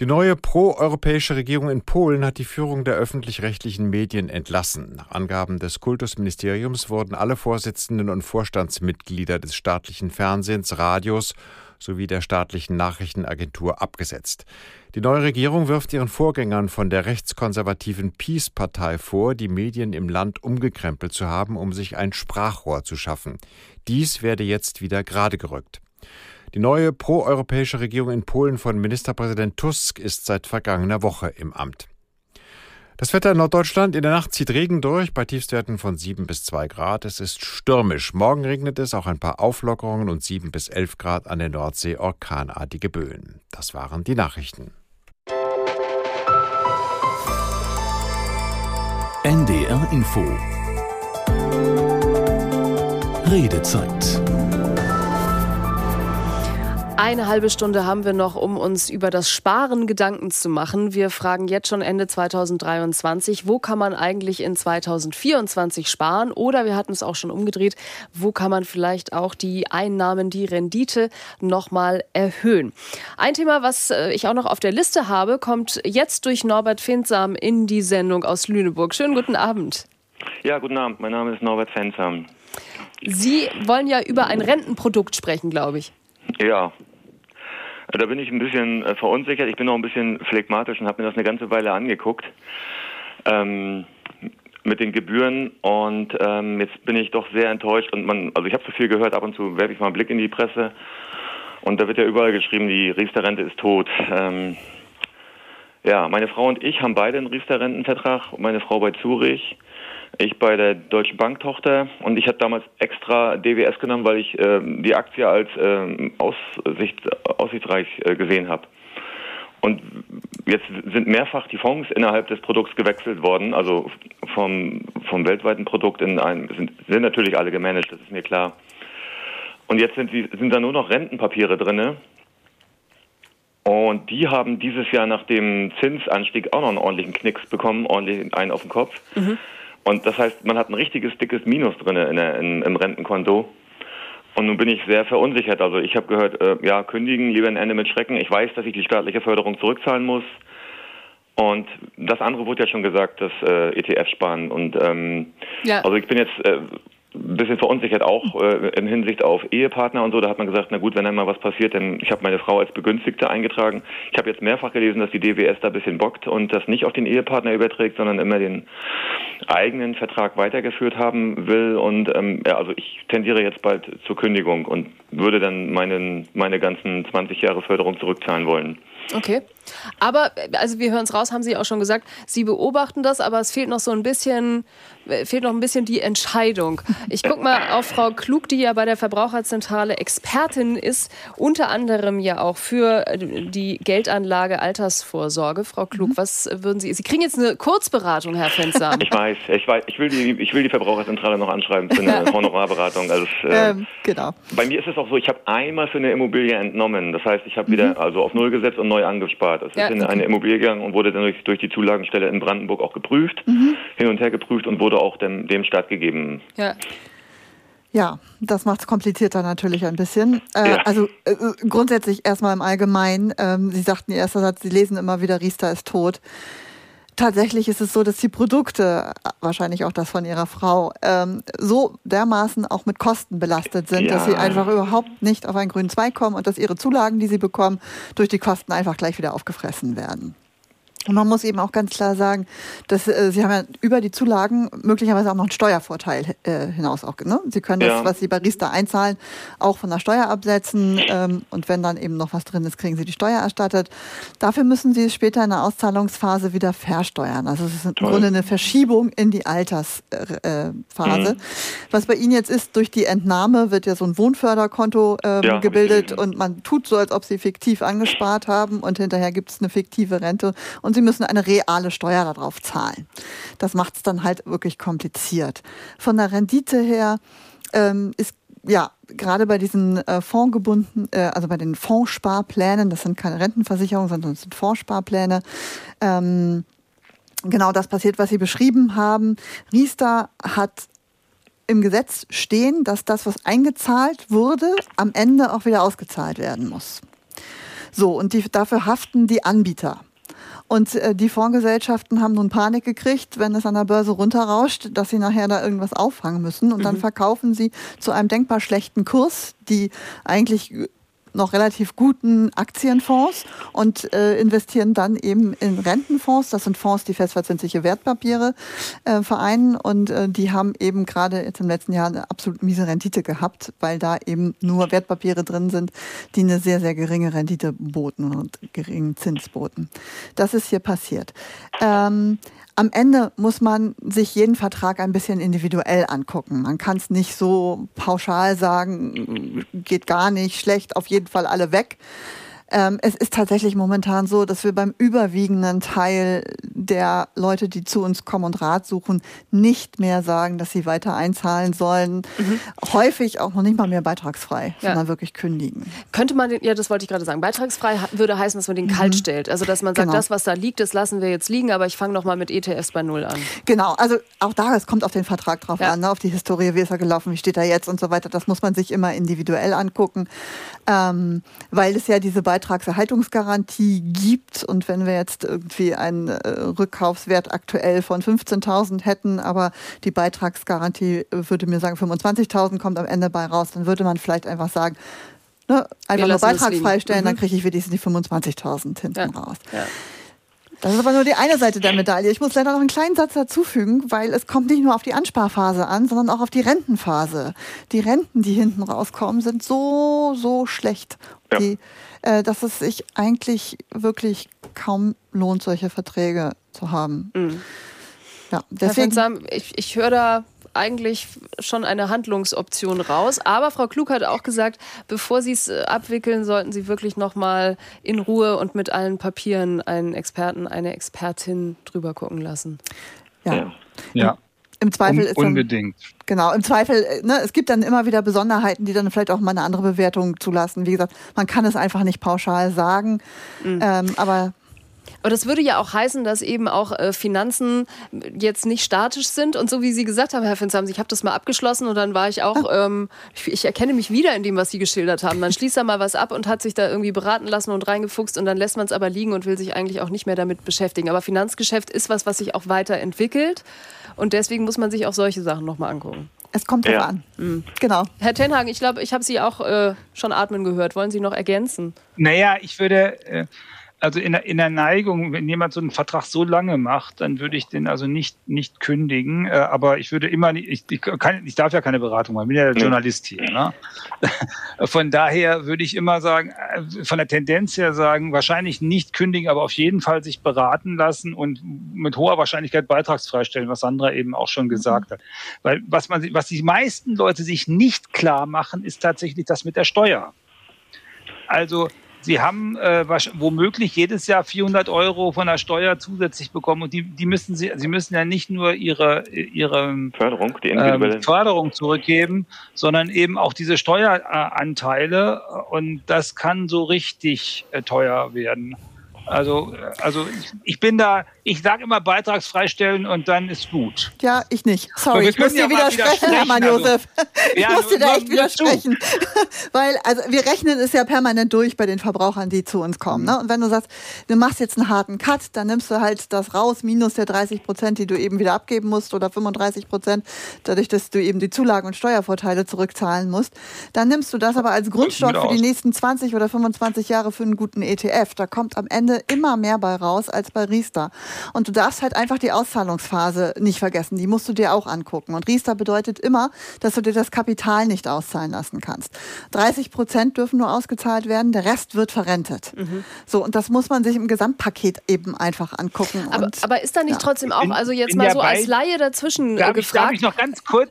Die neue proeuropäische Regierung in Polen hat die Führung der öffentlich-rechtlichen Medien entlassen. Nach Angaben des Kultusministeriums wurden alle Vorsitzenden und Vorstandsmitglieder des staatlichen Fernsehens, Radios sowie der staatlichen Nachrichtenagentur abgesetzt. Die neue Regierung wirft ihren Vorgängern von der rechtskonservativen Peace-Partei vor, die Medien im Land umgekrempelt zu haben, um sich ein Sprachrohr zu schaffen. Dies werde jetzt wieder gerade gerückt. Die neue proeuropäische Regierung in Polen von Ministerpräsident Tusk ist seit vergangener Woche im Amt. Das Wetter in Norddeutschland. In der Nacht zieht Regen durch, bei Tiefstwerten von 7 bis 2 Grad. Es ist stürmisch. Morgen regnet es, auch ein paar Auflockerungen und 7 bis 11 Grad an der Nordsee orkanartige Böen. Das waren die Nachrichten. NDR Info Redezeit eine halbe Stunde haben wir noch, um uns über das Sparen Gedanken zu machen. Wir fragen jetzt schon Ende 2023, wo kann man eigentlich in 2024 sparen? Oder wir hatten es auch schon umgedreht, wo kann man vielleicht auch die Einnahmen, die Rendite nochmal erhöhen? Ein Thema, was äh, ich auch noch auf der Liste habe, kommt jetzt durch Norbert Findsam in die Sendung aus Lüneburg. Schönen guten Abend. Ja, guten Abend. Mein Name ist Norbert Findsam. Sie wollen ja über ein Rentenprodukt sprechen, glaube ich. Ja, da bin ich ein bisschen äh, verunsichert. Ich bin noch ein bisschen phlegmatisch und habe mir das eine ganze Weile angeguckt ähm, mit den Gebühren und ähm, jetzt bin ich doch sehr enttäuscht und man, also ich habe so viel gehört. Ab und zu werfe ich mal einen Blick in die Presse und da wird ja überall geschrieben, die Riester-Rente ist tot. Ähm, ja, meine Frau und ich haben beide einen Riester-Rentenvertrag. Meine Frau bei Zurich ich bei der Deutschen Bank Tochter und ich habe damals extra DWS genommen, weil ich äh, die Aktie als äh, Aussicht, aussichtsreich äh, gesehen habe. Und jetzt sind mehrfach die Fonds innerhalb des Produkts gewechselt worden, also vom, vom weltweiten Produkt in ein, sind, sind natürlich alle gemanagt, das ist mir klar. Und jetzt sind, sind da nur noch Rentenpapiere drinne. Und die haben dieses Jahr nach dem Zinsanstieg auch noch einen ordentlichen Knicks bekommen, ordentlich einen auf den Kopf. Mhm. Und das heißt, man hat ein richtiges dickes Minus drin in der, in, im Rentenkonto. Und nun bin ich sehr verunsichert. Also ich habe gehört, äh, ja, kündigen, lieber ein Ende mit Schrecken. Ich weiß, dass ich die staatliche Förderung zurückzahlen muss. Und das andere wurde ja schon gesagt, das äh, ETF sparen. Und ähm, ja. also ich bin jetzt äh, ein bisschen verunsichert auch äh, in Hinsicht auf Ehepartner und so. Da hat man gesagt, na gut, wenn einmal was passiert, denn ich habe meine Frau als Begünstigte eingetragen. Ich habe jetzt mehrfach gelesen, dass die DWS da ein bisschen bockt und das nicht auf den Ehepartner überträgt, sondern immer den eigenen Vertrag weitergeführt haben will. Und ähm, ja, also ich tendiere jetzt bald zur Kündigung und würde dann meinen, meine ganzen 20 Jahre Förderung zurückzahlen wollen. Okay. Aber, also wir hören es raus, haben Sie auch schon gesagt, Sie beobachten das, aber es fehlt noch so ein bisschen, äh, fehlt noch ein bisschen die Entscheidung. Ich gucke mal auf Frau Klug, die ja bei der Verbraucherzentrale Expertin ist, unter anderem ja auch für äh, die Geldanlage Altersvorsorge. Frau Klug, mhm. was würden Sie, Sie kriegen jetzt eine Kurzberatung, Herr Fenster. Ich weiß, ich weiß, ich will die, ich will die Verbraucherzentrale noch anschreiben für eine Honorarberatung. Also es, äh, ähm, genau. Bei mir ist es auch so, ich habe einmal für eine Immobilie entnommen. Das heißt, ich habe wieder mhm. also auf Null gesetzt und neu angespart. Es ja, ist in okay. eine Immobilie gegangen und wurde dann durch, durch, die Zulagenstelle in Brandenburg auch geprüft, mhm. hin und her geprüft und wurde auch dem, dem stattgegeben. Ja. Ja, das macht es komplizierter natürlich ein bisschen. Äh, ja. Also äh, grundsätzlich erstmal im Allgemeinen. Ähm, Sie sagten, Ihr erster Satz, Sie lesen immer wieder, Riester ist tot. Tatsächlich ist es so, dass die Produkte, wahrscheinlich auch das von ihrer Frau, ähm, so dermaßen auch mit Kosten belastet sind, ja. dass sie einfach überhaupt nicht auf einen grünen Zweig kommen und dass ihre Zulagen, die sie bekommen, durch die Kosten einfach gleich wieder aufgefressen werden. Und man muss eben auch ganz klar sagen, dass äh, Sie haben ja über die Zulagen möglicherweise auch noch einen Steuervorteil äh, hinaus. Auch, ne? Sie können ja. das, was Sie bei Riester einzahlen, auch von der Steuer absetzen. Ähm, und wenn dann eben noch was drin ist, kriegen Sie die Steuer erstattet. Dafür müssen Sie es später in der Auszahlungsphase wieder versteuern. Also es ist im Toll. Grunde eine Verschiebung in die Altersphase. Äh, mhm. Was bei Ihnen jetzt ist, durch die Entnahme wird ja so ein Wohnförderkonto ähm, ja, gebildet und man tut so, als ob Sie fiktiv angespart haben und hinterher gibt es eine fiktive Rente. Und und sie müssen eine reale Steuer darauf zahlen. Das macht es dann halt wirklich kompliziert. Von der Rendite her ähm, ist ja, gerade bei diesen äh, fondgebunden, äh, also bei den Fondssparplänen, das sind keine Rentenversicherungen, sondern das sind Fondssparpläne, ähm, genau das passiert, was Sie beschrieben haben. Riester hat im Gesetz stehen, dass das, was eingezahlt wurde, am Ende auch wieder ausgezahlt werden muss. So, und die, dafür haften die Anbieter. Und äh, die Fondsgesellschaften haben nun Panik gekriegt, wenn es an der Börse runterrauscht, dass sie nachher da irgendwas auffangen müssen. Und dann mhm. verkaufen sie zu einem denkbar schlechten Kurs, die eigentlich noch relativ guten Aktienfonds und äh, investieren dann eben in Rentenfonds. Das sind Fonds, die festverzinsliche Wertpapiere äh, vereinen und äh, die haben eben gerade jetzt im letzten Jahr eine absolut miese Rendite gehabt, weil da eben nur Wertpapiere drin sind, die eine sehr, sehr geringe Rendite boten und geringen Zins boten. Das ist hier passiert. Ähm, am Ende muss man sich jeden Vertrag ein bisschen individuell angucken. Man kann es nicht so pauschal sagen, geht gar nicht, schlecht, auf jeden Fall alle weg. Ähm, es ist tatsächlich momentan so, dass wir beim überwiegenden Teil der Leute, die zu uns kommen und Rat suchen, nicht mehr sagen, dass sie weiter einzahlen sollen. Mhm. Häufig auch noch nicht mal mehr beitragsfrei, ja. sondern wirklich kündigen. Könnte man den, ja, das wollte ich gerade sagen, beitragsfrei würde heißen, dass man den mhm. kalt stellt. Also, dass man sagt, genau. das, was da liegt, das lassen wir jetzt liegen, aber ich fange noch mal mit ETFs bei Null an. Genau, also auch da, es kommt auf den Vertrag drauf ja. an, ne? auf die Historie, wie ist er gelaufen, wie steht er jetzt und so weiter. Das muss man sich immer individuell angucken, ähm, weil es ja diese Beitragsfreiheit Beitragserhaltungsgarantie gibt. Und wenn wir jetzt irgendwie einen äh, Rückkaufswert aktuell von 15.000 hätten, aber die Beitragsgarantie würde mir sagen, 25.000 kommt am Ende bei raus, dann würde man vielleicht einfach sagen, ne, einfach nur Beitrag freistellen, mhm. dann kriege ich wenigstens die 25.000 hinten ja. raus. Ja. Das ist aber nur die eine Seite der Medaille. Ich muss leider noch einen kleinen Satz dazufügen, weil es kommt nicht nur auf die Ansparphase an, sondern auch auf die Rentenphase. Die Renten, die hinten rauskommen, sind so, so schlecht, ja. die, äh, dass es sich eigentlich wirklich kaum lohnt, solche Verträge zu haben. Mhm. Ja, deswegen. Herr Fensam, ich, ich höre da eigentlich schon eine Handlungsoption raus. Aber Frau Klug hat auch gesagt, bevor Sie es äh, abwickeln, sollten Sie wirklich noch mal in Ruhe und mit allen Papieren einen Experten, eine Expertin drüber gucken lassen. Ja. ja. Im Zweifel um, ist dann, unbedingt. Genau, im Zweifel, äh, ne, es gibt dann immer wieder Besonderheiten, die dann vielleicht auch mal eine andere Bewertung zulassen. Wie gesagt, man kann es einfach nicht pauschal sagen. Mhm. Ähm, aber aber das würde ja auch heißen, dass eben auch äh, Finanzen jetzt nicht statisch sind. Und so wie Sie gesagt haben, Herr Finzhams, ich habe das mal abgeschlossen und dann war ich auch, ah. ähm, ich, ich, erkenne mich wieder in dem, was Sie geschildert haben. Man schließt da mal was ab und hat sich da irgendwie beraten lassen und reingefuchst und dann lässt man es aber liegen und will sich eigentlich auch nicht mehr damit beschäftigen. Aber Finanzgeschäft ist was, was sich auch weiterentwickelt. Und deswegen muss man sich auch solche Sachen nochmal angucken. Es kommt drauf ja. an. Mhm. Genau. Herr Tenhagen, ich glaube, ich habe Sie auch äh, schon atmen gehört. Wollen Sie noch ergänzen? Naja, ich würde. Äh also in der, in der Neigung, wenn jemand so einen Vertrag so lange macht, dann würde ich den also nicht, nicht kündigen. Äh, aber ich würde immer, ich, ich, kann, ich darf ja keine Beratung machen, ich bin ja der Journalist hier. Ne? Von daher würde ich immer sagen, äh, von der Tendenz her sagen, wahrscheinlich nicht kündigen, aber auf jeden Fall sich beraten lassen und mit hoher Wahrscheinlichkeit beitragsfrei stellen, was Sandra eben auch schon gesagt hat. Weil was man, was die meisten Leute sich nicht klar machen, ist tatsächlich das mit der Steuer. Also Sie haben äh, womöglich jedes Jahr 400 Euro von der Steuer zusätzlich bekommen und die, die müssen Sie, Sie müssen ja nicht nur Ihre, Ihre Förderung, die ähm, Förderung zurückgeben, sondern eben auch diese Steueranteile und das kann so richtig äh, teuer werden. Also, also ich, ich bin da, ich sage immer beitragsfrei stellen und dann ist gut. Ja, ich nicht. Sorry, ich muss dir ja widersprechen, Hermann also, Josef. Ich ja, muss dir da echt widersprechen. Weil, also wir rechnen es ja permanent durch bei den Verbrauchern, die zu uns kommen. Ne? Und wenn du sagst, du machst jetzt einen harten Cut, dann nimmst du halt das raus, minus der 30 Prozent, die du eben wieder abgeben musst oder 35 Prozent, dadurch, dass du eben die Zulagen und Steuervorteile zurückzahlen musst. Dann nimmst du das aber als Grundstock für die nächsten 20 oder 25 Jahre für einen guten ETF. Da kommt am Ende Ende immer mehr bei raus als bei Riester. Und du darfst halt einfach die Auszahlungsphase nicht vergessen. Die musst du dir auch angucken. Und Riester bedeutet immer, dass du dir das Kapital nicht auszahlen lassen kannst. 30 Prozent dürfen nur ausgezahlt werden, der Rest wird verrentet. Mhm. So, und das muss man sich im Gesamtpaket eben einfach angucken. Aber, und, aber ist da nicht ja. trotzdem auch, also jetzt mal so als Laie dazwischen darf gefragt? Ich, darf ich noch ganz kurz.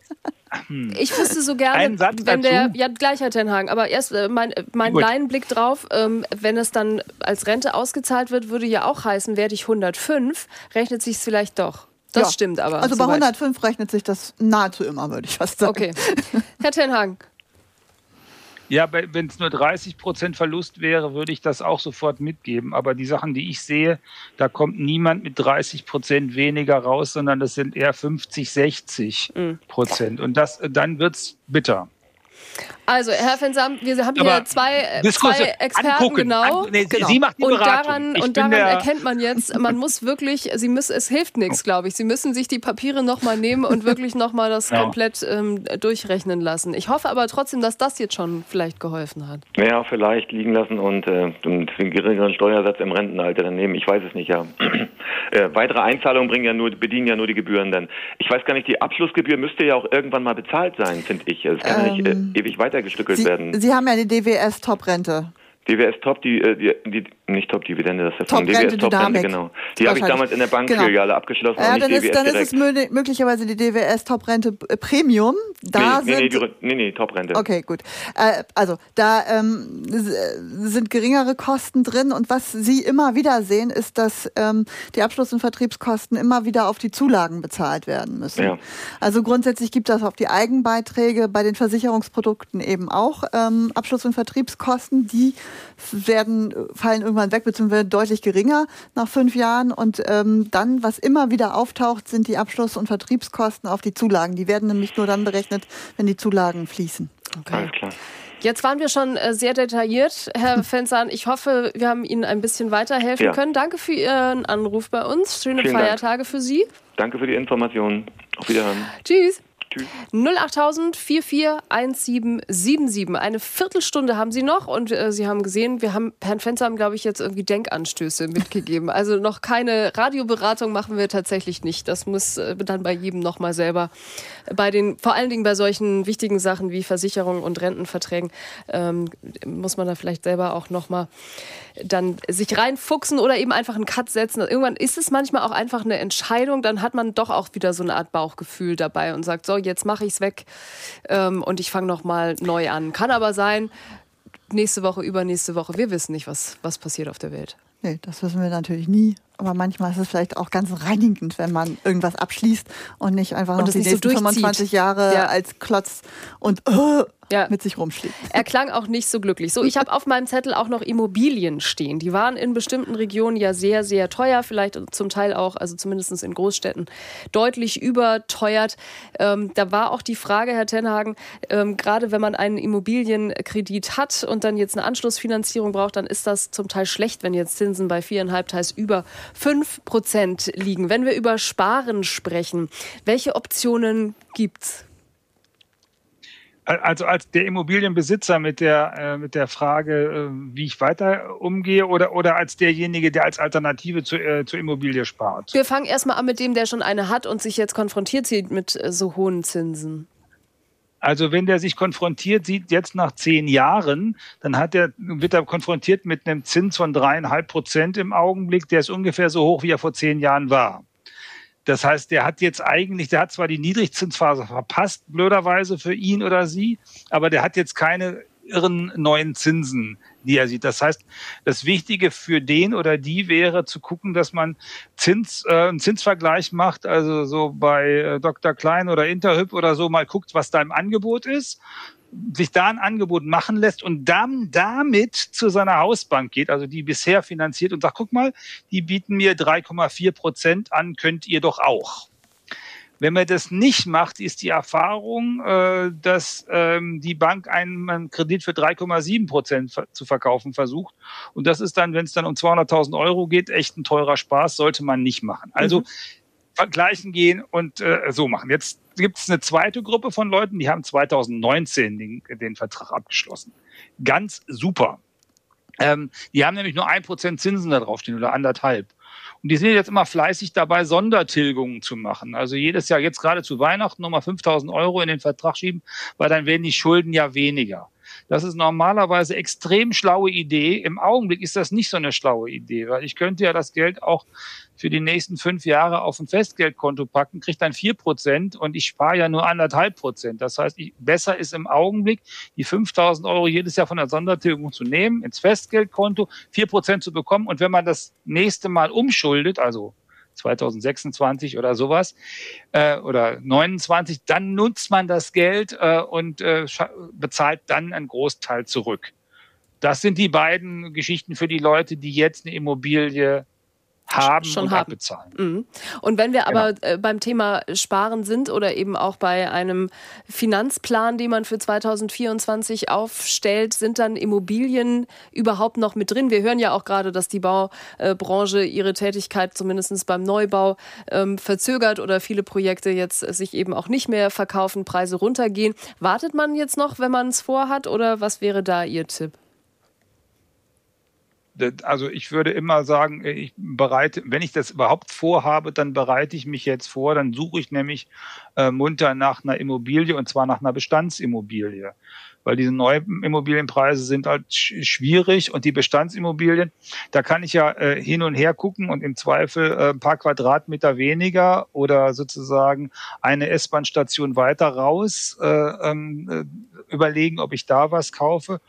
Ich wüsste so gerne, wenn der, ja gleich Herr Tenhagen, aber erst äh, mein, äh, mein Laienblick drauf, ähm, wenn es dann als Rente ausgezahlt wird, würde ja auch heißen, werde ich 105, rechnet sich es vielleicht doch. Das ja. stimmt aber. Also bei 105 rechnet sich das nahezu immer, würde ich fast sagen. Okay. Herr Tenhagen. Ja, wenn es nur 30 Prozent Verlust wäre, würde ich das auch sofort mitgeben. Aber die Sachen, die ich sehe, da kommt niemand mit 30 Prozent weniger raus, sondern das sind eher 50, 60 mhm. Prozent. Und das, dann wird es bitter. Also, Herr Fensam, wir haben hier zwei, äh, zwei Experten, angucken. genau. An, nee, genau. Sie macht die und daran, und daran erkennt man jetzt, man muss wirklich, Sie müssen, es hilft nichts, glaube ich. Sie müssen sich die Papiere nochmal nehmen und wirklich nochmal das ja. komplett ähm, durchrechnen lassen. Ich hoffe aber trotzdem, dass das jetzt schon vielleicht geholfen hat. Ja, vielleicht liegen lassen und äh, einen geringeren Steuersatz im Rentenalter dann nehmen. Ich weiß es nicht, ja. äh, weitere Einzahlungen bringen ja nur, bedienen ja nur die Gebühren dann. Ich weiß gar nicht, die Abschlussgebühr müsste ja auch irgendwann mal bezahlt sein, finde ich. Es kann ähm, ja nicht äh, ewig weiter weitergestückelt Sie, werden. Sie haben ja die DWS-Top-Rente. DWS Top, die, äh, die, die nicht Top-Dividende, das ist ja von DWS Top-Rente, genau. Die habe ich damals in der Bankfiliale genau. abgeschlossen. Ja, dann, ist, dann ist, es möglicherweise die DWS Top-Rente äh, Premium. Da nee, sind, nee, nee, nee, nee Top-Rente. Okay, gut. Äh, also da ähm, sind geringere Kosten drin und was Sie immer wieder sehen, ist, dass ähm, die Abschluss- und Vertriebskosten immer wieder auf die Zulagen bezahlt werden müssen. Ja. Also grundsätzlich gibt das auf die Eigenbeiträge bei den Versicherungsprodukten eben auch ähm, Abschluss- und Vertriebskosten, die werden, fallen irgendwann weg, beziehungsweise deutlich geringer nach fünf Jahren. Und ähm, dann, was immer wieder auftaucht, sind die Abschluss- und Vertriebskosten auf die Zulagen. Die werden nämlich nur dann berechnet, wenn die Zulagen fließen. Okay. Alles klar. Jetzt waren wir schon äh, sehr detailliert, Herr Fensan. Ich hoffe, wir haben Ihnen ein bisschen weiterhelfen ja. können. Danke für Ihren Anruf bei uns. Schöne Vielen Feiertage Dank. für Sie. Danke für die Informationen. Auf Wiederhören. Tschüss. Tschüss. 08000 441777. Eine Viertelstunde haben Sie noch und äh, Sie haben gesehen, wir haben Herrn Fenster haben, glaube ich, jetzt irgendwie Denkanstöße mitgegeben. Also noch keine Radioberatung machen wir tatsächlich nicht. Das muss äh, dann bei jedem nochmal selber, bei den, vor allen Dingen bei solchen wichtigen Sachen wie Versicherungen und Rentenverträgen, ähm, muss man da vielleicht selber auch nochmal dann sich reinfuchsen oder eben einfach einen Cut setzen. Irgendwann ist es manchmal auch einfach eine Entscheidung, dann hat man doch auch wieder so eine Art Bauchgefühl dabei und sagt, so, jetzt mache ich es weg ähm, und ich fange nochmal neu an. Kann aber sein, nächste Woche, übernächste Woche, wir wissen nicht, was, was passiert auf der Welt. Nee, das wissen wir natürlich nie. Aber manchmal ist es vielleicht auch ganz reinigend, wenn man irgendwas abschließt und nicht einfach und noch die nächsten so 25 Jahre ja. als Klotz und uh, ja. mit sich rumschlägt. Er klang auch nicht so glücklich. So, ich habe auf meinem Zettel auch noch Immobilien stehen. Die waren in bestimmten Regionen ja sehr, sehr teuer, vielleicht zum Teil auch, also zumindest in Großstädten, deutlich überteuert. Ähm, da war auch die Frage, Herr Tenhagen, ähm, gerade wenn man einen Immobilienkredit hat und dann jetzt eine Anschlussfinanzierung braucht, dann ist das zum Teil schlecht, wenn jetzt Zinsen bei viereinhalb, teils über fünf Prozent liegen. Wenn wir über Sparen sprechen, welche Optionen gibt's? Also als der Immobilienbesitzer mit der, äh, mit der Frage, äh, wie ich weiter umgehe oder, oder als derjenige, der als Alternative zu, äh, zur Immobilie spart? Wir fangen erstmal an mit dem, der schon eine hat und sich jetzt konfrontiert sieht mit äh, so hohen Zinsen. Also wenn der sich konfrontiert sieht, jetzt nach zehn Jahren, dann hat er, wird er konfrontiert mit einem Zins von dreieinhalb Prozent im Augenblick. Der ist ungefähr so hoch, wie er vor zehn Jahren war. Das heißt, der hat jetzt eigentlich, der hat zwar die Niedrigzinsphase verpasst, blöderweise für ihn oder sie, aber der hat jetzt keine irren neuen Zinsen, die er sieht. Das heißt, das Wichtige für den oder die wäre zu gucken, dass man Zins, äh, einen Zinsvergleich macht, also so bei äh, Dr. Klein oder Interhyp oder so mal guckt, was da im Angebot ist sich da ein Angebot machen lässt und dann damit zu seiner Hausbank geht, also die bisher finanziert und sagt, guck mal, die bieten mir 3,4 Prozent an, könnt ihr doch auch. Wenn man das nicht macht, ist die Erfahrung, äh, dass ähm, die Bank einen Kredit für 3,7 Prozent zu verkaufen versucht. Und das ist dann, wenn es dann um 200.000 Euro geht, echt ein teurer Spaß, sollte man nicht machen. Also mhm. vergleichen gehen und äh, so machen. Jetzt gibt es eine zweite Gruppe von Leuten, die haben 2019 den, den Vertrag abgeschlossen. Ganz super. Ähm, die haben nämlich nur ein Prozent Zinsen da draufstehen oder anderthalb. Und die sind jetzt immer fleißig dabei, Sondertilgungen zu machen. Also jedes Jahr, jetzt gerade zu Weihnachten, nochmal 5000 Euro in den Vertrag schieben, weil dann werden die Schulden ja weniger. Das ist normalerweise extrem schlaue Idee. Im Augenblick ist das nicht so eine schlaue Idee, weil ich könnte ja das Geld auch für die nächsten fünf Jahre auf ein Festgeldkonto packen, kriege dann vier Prozent und ich spare ja nur anderthalb Prozent. Das heißt, ich, besser ist im Augenblick, die 5000 Euro jedes Jahr von der Sondertilgung zu nehmen, ins Festgeldkonto, vier Prozent zu bekommen und wenn man das nächste Mal umschuldet, also 2026 oder sowas äh, oder 29, dann nutzt man das Geld äh, und äh, bezahlt dann einen Großteil zurück. Das sind die beiden Geschichten für die Leute, die jetzt eine Immobilie haben schon und haben. abbezahlen. Mhm. Und wenn wir aber Genau. äh, beim Thema Sparen sind oder eben auch bei einem Finanzplan, den man für 2024 aufstellt, sind dann Immobilien überhaupt noch mit drin? Wir hören ja auch gerade, dass die Baubranche ihre Tätigkeit zumindest beim Neubau ähm, verzögert oder viele Projekte jetzt sich eben auch nicht mehr verkaufen, Preise runtergehen. Wartet man jetzt noch, wenn man es vorhat oder was wäre da Ihr Tipp? Also ich würde immer sagen, ich bereite, wenn ich das überhaupt vorhabe, dann bereite ich mich jetzt vor, dann suche ich nämlich äh, munter nach einer Immobilie und zwar nach einer Bestandsimmobilie. Weil diese neuen Immobilienpreise sind halt sch schwierig und die Bestandsimmobilien, da kann ich ja äh, hin und her gucken und im Zweifel äh, ein paar Quadratmeter weniger oder sozusagen eine S-Bahn-Station weiter raus äh, ähm, äh, überlegen, ob ich da was kaufe.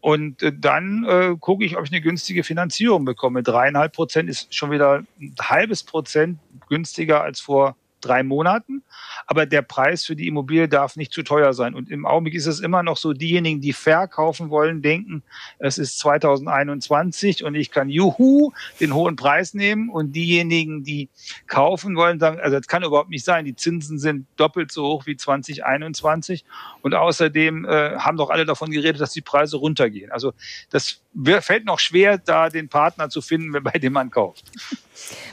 Und äh, dann äh, gucke ich, ob ich eine günstige Finanzierung bekomme. Dreieinhalb Prozent ist schon wieder ein halbes Prozent günstiger als vor drei Monaten. Aber der Preis für die Immobilie darf nicht zu teuer sein. Und im Augenblick ist es immer noch so, diejenigen, die verkaufen wollen, denken, es ist 2021 und ich kann juhu den hohen Preis nehmen. Und diejenigen, die kaufen wollen, sagen, also das kann überhaupt nicht sein. Die Zinsen sind doppelt so hoch wie 2021. Und außerdem äh, haben doch alle davon geredet, dass die Preise runtergehen. Also das fällt noch schwer, da den Partner zu finden, bei dem man kauft.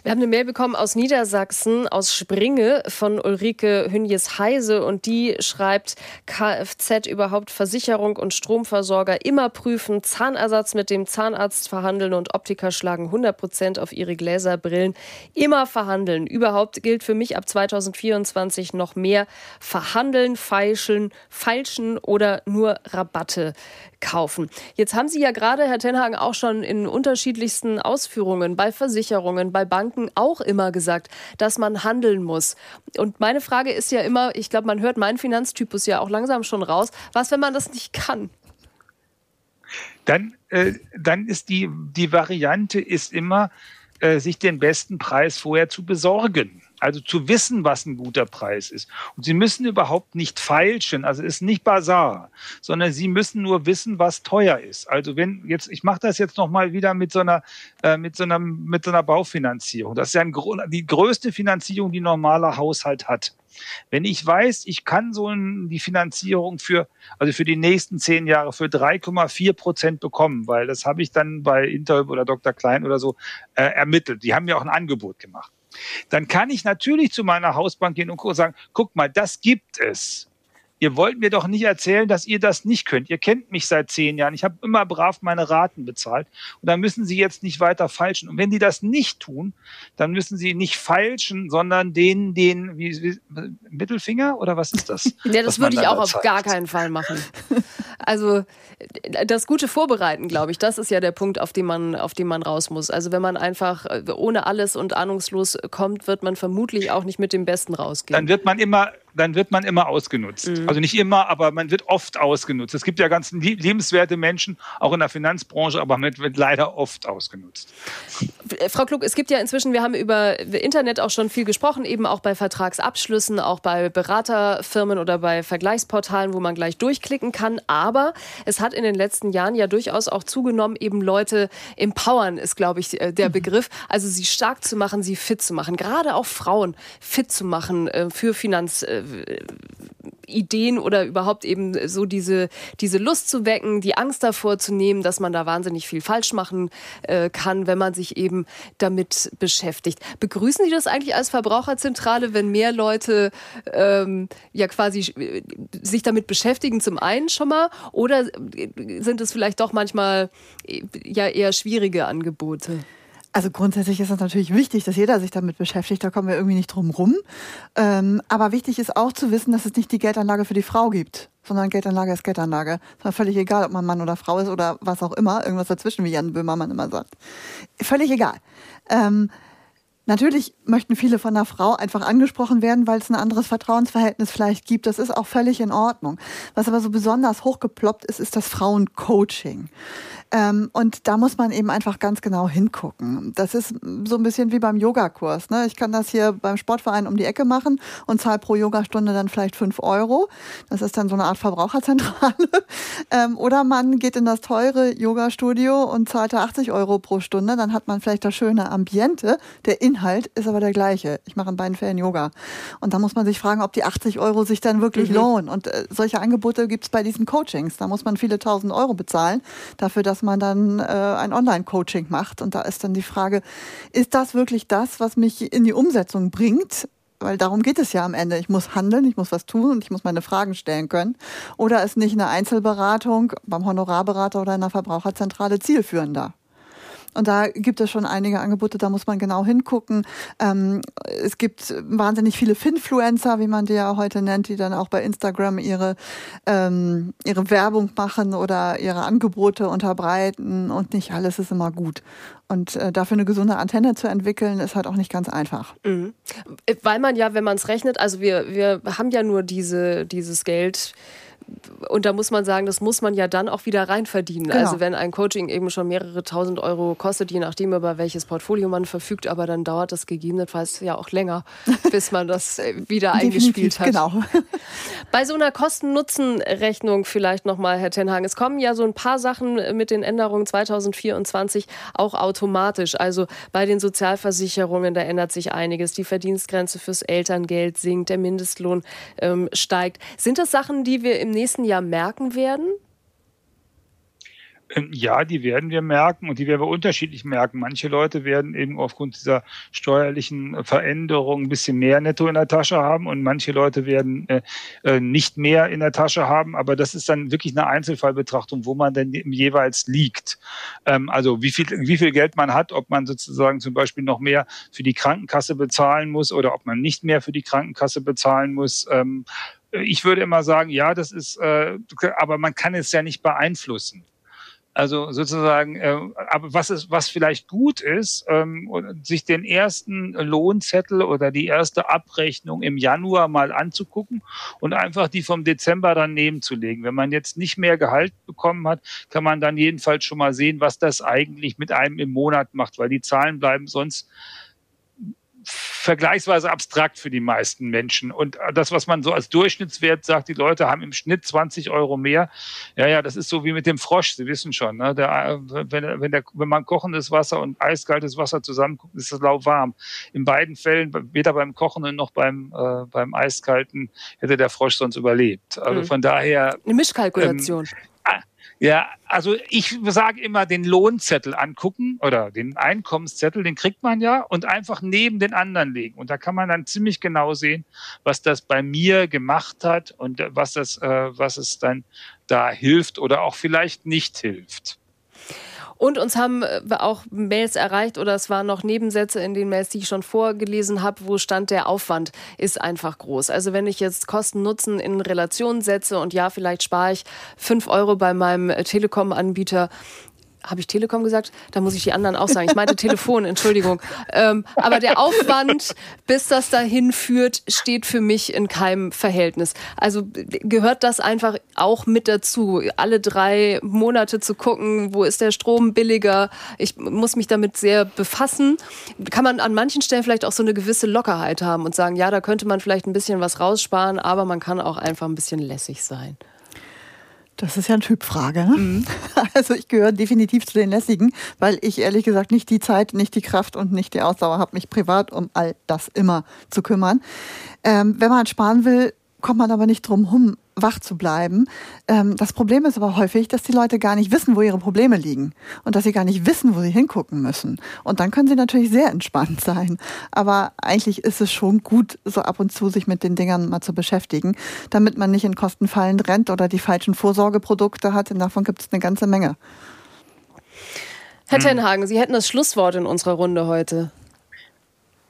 Wir haben eine Mail bekommen aus Niedersachsen, aus Springe von Ulrike Hünjes-Heise und die schreibt, Kfz überhaupt Versicherung und Stromversorger immer prüfen, Zahnersatz mit dem Zahnarzt verhandeln und Optiker schlagen 100 Prozent auf ihre Gläserbrillen. Immer verhandeln. Überhaupt gilt für mich ab 2024 noch mehr verhandeln, feilschen, feilschen oder nur Rabatte kaufen. Jetzt haben Sie ja gerade, Herr Tenhagen, auch schon in unterschiedlichsten Ausführungen bei Versicherungen, bei Banken auch immer gesagt, dass man handeln muss. Und meine Frage ist ja immer, ich glaube, man hört meinen Finanztypus ja auch langsam schon raus, was, wenn man das nicht kann? Dann, äh, dann ist die, die Variante ist immer, äh, sich den besten Preis vorher zu besorgen. Also zu wissen, was ein guter Preis ist. Und Sie müssen überhaupt nicht feilschen, also es ist nicht Bazar, sondern Sie müssen nur wissen, was teuer ist. Also wenn jetzt, ich mache das jetzt noch mal wieder mit so einer äh, mit so einer mit so einer Baufinanzierung. Das ist ja ein, die größte Finanzierung, die ein normaler Haushalt hat. Wenn ich weiß, ich kann so die Finanzierung für, also für die nächsten zehn Jahre für 3,4 Prozent bekommen, weil das habe ich dann bei Interhyp oder Dr. Klein oder so äh, ermittelt. Die haben mir auch ein Angebot gemacht. Dann kann ich natürlich zu meiner Hausbank gehen und sagen, guck mal, das gibt es. Ihr wollt mir doch nicht erzählen, dass ihr das nicht könnt. Ihr kennt mich seit zehn Jahren. Ich habe immer brav meine Raten bezahlt. Und da müssen sie jetzt nicht weiter falschen. Und wenn die das nicht tun, dann müssen sie nicht falschen, sondern den, den, wie, wie Mittelfinger oder was ist das? ja, das würde ich auch auf gar keinen Fall machen. Also das gute Vorbereiten, glaube ich, das ist ja der Punkt, auf den man, auf den man raus muss. Also wenn man einfach äh, ohne alles und ahnungslos kommt, wird man vermutlich auch nicht mit dem Besten rausgehen. Dann wird man immer dann wird man immer ausgenutzt. Mhm. Also nicht immer, aber man wird oft ausgenutzt. Es gibt ja ganz liebenswerte Menschen, auch in der Finanzbranche, aber man wird leider oft ausgenutzt. Frau Klug, es gibt ja inzwischen, wir haben über Internet auch schon viel gesprochen, eben auch bei Vertragsabschlüssen, auch bei Beraterfirmen oder bei Vergleichsportalen, wo man gleich durchklicken kann. Aber es hat in den letzten Jahren ja durchaus auch zugenommen, eben Leute empowern ist, glaube ich, äh, der mhm. Begriff. Also sie stark zu machen, sie fit zu machen, gerade auch Frauen fit zu machen äh, für Finanz äh, Ideen oder überhaupt eben so diese, diese Lust zu wecken, die Angst davor zu nehmen, dass man da wahnsinnig viel falsch machen äh, kann, wenn man sich eben damit beschäftigt. Begrüßen Sie das eigentlich als Verbraucherzentrale, wenn mehr Leute ähm, ja quasi äh, sich damit beschäftigen, zum einen schon mal, oder sind es vielleicht doch manchmal äh, ja eher schwierige Angebote? Also grundsätzlich ist es natürlich wichtig, dass jeder sich damit beschäftigt. Da kommen wir irgendwie nicht drum rum. Ähm, aber wichtig ist auch zu wissen, dass es nicht die Geldanlage für die Frau gibt, sondern Geldanlage ist Geldanlage. Es ist völlig egal, ob man Mann oder Frau ist oder was auch immer. Irgendwas dazwischen, wie Jan Böhmermann immer sagt. Völlig egal. Ähm, Natürlich möchten viele von einer Frau einfach angesprochen werden, weil es ein anderes Vertrauensverhältnis vielleicht gibt. Das ist auch völlig in Ordnung. Was aber so besonders hochgeploppt ist, ist das Frauencoaching. Ähm, und da muss man eben einfach ganz genau hingucken. Das ist so ein bisschen wie beim Yogakurs. Ne? Ich kann das hier beim Sportverein um die Ecke machen und zahle pro Yogastunde dann vielleicht fünf Euro. Das ist dann so eine Art Verbraucherzentrale. ähm, oder man geht in das teure Yogastudio und zahlt da 80 Euro pro Stunde. Dann hat man vielleicht das schöne Ambiente. Der Inhalt ist aber der gleiche. Ich mache in beiden Fällen Yoga. Und da muss man sich fragen, ob die 80 Euro sich dann wirklich mhm. lohnen. Und äh, solche Angebote gibt es bei diesen Coachings. Da muss man viele tausend Euro bezahlen dafür, dass dass man dann äh, ein Online-Coaching macht. Und da ist dann die Frage, ist das wirklich das, was mich in die Umsetzung bringt? Weil darum geht es ja am Ende. Ich muss handeln, ich muss was tun und ich muss meine Fragen stellen können. Oder ist nicht eine Einzelberatung beim Honorarberater oder in einer Verbraucherzentrale zielführender? Und da gibt es schon einige Angebote, da muss man genau hingucken. Ähm, es gibt wahnsinnig viele Finfluencer, wie man die ja heute nennt, die dann auch bei Instagram ihre, ähm, ihre Werbung machen oder ihre Angebote unterbreiten und nicht alles ist immer gut. Und äh, dafür eine gesunde Antenne zu entwickeln, ist halt auch nicht ganz einfach. Mhm. Weil man ja, wenn man es rechnet, also wir, wir haben ja nur diese, dieses Geld, und da muss man sagen, das muss man ja dann auch wieder reinverdienen. Genau. Also wenn ein Coaching eben schon mehrere tausend Euro kostet, je nachdem über welches Portfolio man verfügt, aber dann dauert das gegebenenfalls ja auch länger, bis man das äh, wieder eingespielt hat. Genau. Bei so einer Kosten-Nutzen-Rechnung vielleicht nochmal, Herr Tenhagen. Es kommen ja so ein paar Sachen mit den Änderungen 2024 auch automatisch. Also bei den Sozialversicherungen, da ändert sich einiges. Die Verdienstgrenze fürs Elterngeld sinkt, der Mindestlohn ähm, steigt. Sind das Sachen, die wir im nächsten Jahr merken werden? Ähm, ja, die werden wir merken und die werden wir unterschiedlich merken. Manche Leute werden eben aufgrund dieser steuerlichen Veränderung ein bisschen mehr netto in der Tasche haben und manche Leute werden äh, äh, nicht mehr in der Tasche haben. Aber das ist dann wirklich eine Einzelfallbetrachtung, wo man denn jeweils liegt. Ähm, also wie viel, wie viel Geld man hat, ob man sozusagen zum Beispiel noch mehr für die Krankenkasse bezahlen muss oder ob man nicht mehr für die Krankenkasse bezahlen muss. Ähm, ich würde immer sagen, ja, das ist, äh, aber man kann es ja nicht beeinflussen. Also sozusagen, äh, aber was ist, was vielleicht gut ist, ähm, sich den ersten Lohnzettel oder die erste Abrechnung im Januar mal anzugucken und einfach die vom Dezember dann nebenzulegen. Wenn man jetzt nicht mehr Gehalt bekommen hat, kann man dann jedenfalls schon mal sehen, was das eigentlich mit einem im Monat macht, weil die Zahlen bleiben sonst vergleichsweise abstrakt für die meisten Menschen. Und das, was man so als Durchschnittswert sagt, die Leute haben im Schnitt 20 Euro mehr. Ja, ja, das ist so wie mit dem Frosch. Sie wissen schon, ne? der, wenn, wenn, der, wenn man kochendes Wasser und eiskaltes Wasser zusammenguckt, ist das lauwarm. In beiden Fällen, weder beim Kochenden noch beim, äh, beim Eiskalten, hätte der Frosch sonst überlebt. Also mhm. von daher. Eine Mischkalkulation. Ähm, Ja, also ich sage immer den Lohnzettel angucken oder den Einkommenszettel, den kriegt man ja und einfach neben den anderen legen. Und da kann man dann ziemlich genau sehen, was das bei mir gemacht hat und was das, äh, was es dann da hilft oder auch vielleicht nicht hilft. Und uns haben äh, auch Mails erreicht oder es waren noch Nebensätze in den Mails, die ich schon vorgelesen habe, wo stand, der Aufwand ist einfach groß. Also wenn ich jetzt Kosten-Nutzen in Relation setze und ja, vielleicht spare ich fünf Euro bei meinem Telekom-Anbieter, habe ich Telekom gesagt? Da muss ich die anderen auch sagen. Ich meinte Telefon, Entschuldigung. Ähm, aber der Aufwand, bis das dahin führt, steht für mich in keinem Verhältnis. Also gehört das einfach auch mit dazu, alle drei Monate zu gucken, wo ist der Strom billiger. Ich muss mich damit sehr befassen. Kann man an manchen Stellen vielleicht auch so eine gewisse Lockerheit haben und sagen, ja, da könnte man vielleicht ein bisschen was raussparen, aber man kann auch einfach ein bisschen lässig sein. Das ist ja eine Typfrage. Ne? Mhm. Also ich gehöre definitiv zu den Lässigen, weil ich ehrlich gesagt nicht die Zeit, nicht die Kraft und nicht die Ausdauer habe, mich privat um all das immer zu kümmern. Ähm, wenn man sparen will, kommt man aber nicht drum herum, wach zu bleiben. Ähm, das Problem ist aber häufig, dass die Leute gar nicht wissen, wo ihre Probleme liegen und dass sie gar nicht wissen, wo sie hingucken müssen. Und dann können sie natürlich sehr entspannt sein. Aber eigentlich ist es schon gut, so ab und zu sich mit den Dingern mal zu beschäftigen, damit man nicht in Kostenfallen rennt oder die falschen Vorsorgeprodukte hat. Denn davon gibt es eine ganze Menge. Herr. Tenhagen, Sie hätten das Schlusswort in unserer Runde heute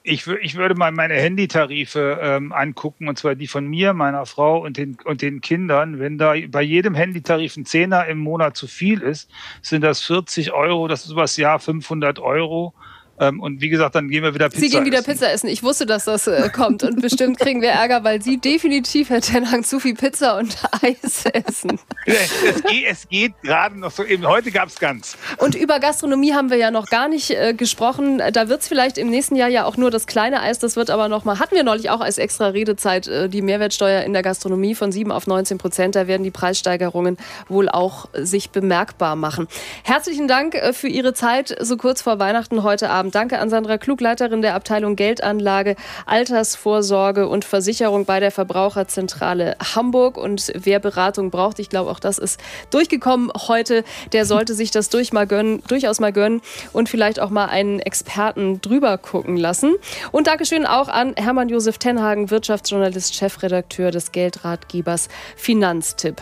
ich, ich würde mal meine Handytarife ähm, angucken, und zwar die von mir, meiner Frau und den, und den Kindern. Wenn da bei jedem Handytarif ein Zehner im Monat zu viel ist, sind das 40 Euro, das ist übers Jahr 500 Euro. Ähm, und wie gesagt, dann gehen wir wieder Pizza Sie gehen wieder essen. Pizza essen. Ich wusste, dass das äh, kommt. Und bestimmt kriegen wir Ärger, weil Sie definitiv, Herr Tenhang, zu viel Pizza und Eis essen. es geht, es geht gerade noch so. Eben heute gab es ganz. Und über Gastronomie haben wir ja noch gar nicht äh, gesprochen. Da wird es vielleicht im nächsten Jahr ja auch nur das kleine Eis. Das wird aber noch mal, hatten wir neulich auch als extra Redezeit, äh, die Mehrwertsteuer in der Gastronomie von 7 auf 19 Prozent. Da werden die Preissteigerungen wohl auch sich bemerkbar machen. Herzlichen Dank äh, für Ihre Zeit so kurz vor Weihnachten heute Abend. Abend. Danke an Sandra Klug, Leiterin der Abteilung Geldanlage, Altersvorsorge und Versicherung bei der Verbraucherzentrale Hamburg. Und wer Beratung braucht, ich glaube, auch das ist durchgekommen heute, der sollte sich das durch mal gönnen, durchaus mal gönnen und vielleicht auch mal einen Experten drüber gucken lassen. Und Dankeschön auch an Hermann Josef Tenhagen, Wirtschaftsjournalist, Chefredakteur des Geldratgebers Finanztipp.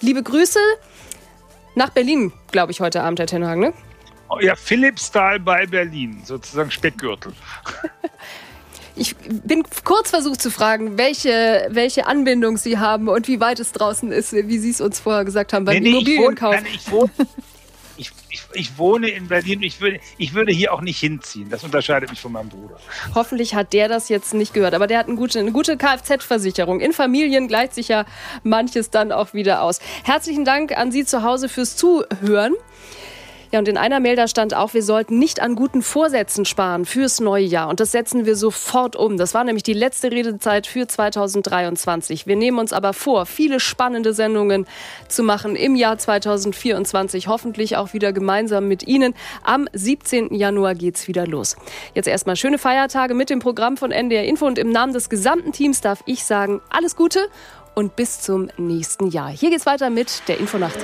Liebe Grüße nach Berlin, glaube ich, heute Abend, Herr Tenhagen. Ne? Ja, Philippsthal bei Berlin, sozusagen Speckgürtel. Ich bin kurz versucht zu fragen, welche, welche Anbindung Sie haben und wie weit es draußen ist, wie Sie es uns vorher gesagt haben beim nee, nee, Immobilienkauf. Ich wohne, ich, ich, ich wohne in Berlin. Ich würde, ich würde hier auch nicht hinziehen. Das unterscheidet mich von meinem Bruder. Hoffentlich hat der das jetzt nicht gehört. Aber der hat eine gute, eine gute Kfz-Versicherung. In Familien gleicht sich ja manches dann auch wieder aus. Herzlichen Dank an Sie zu Hause fürs Zuhören. Ja, und in einer Mail da stand auch, wir sollten nicht an guten Vorsätzen sparen fürs neue Jahr. Und das setzen wir sofort um. Das war nämlich die letzte Redezeit für 2023. Wir nehmen uns aber vor, viele spannende Sendungen zu machen im Jahr 2024. Hoffentlich auch wieder gemeinsam mit Ihnen. Am 17. Januar geht's wieder los. Jetzt erstmal schöne Feiertage mit dem Programm von NDR Info und im Namen des gesamten Teams darf ich sagen, alles Gute und bis zum nächsten Jahr. Hier geht's weiter mit der Infonacht.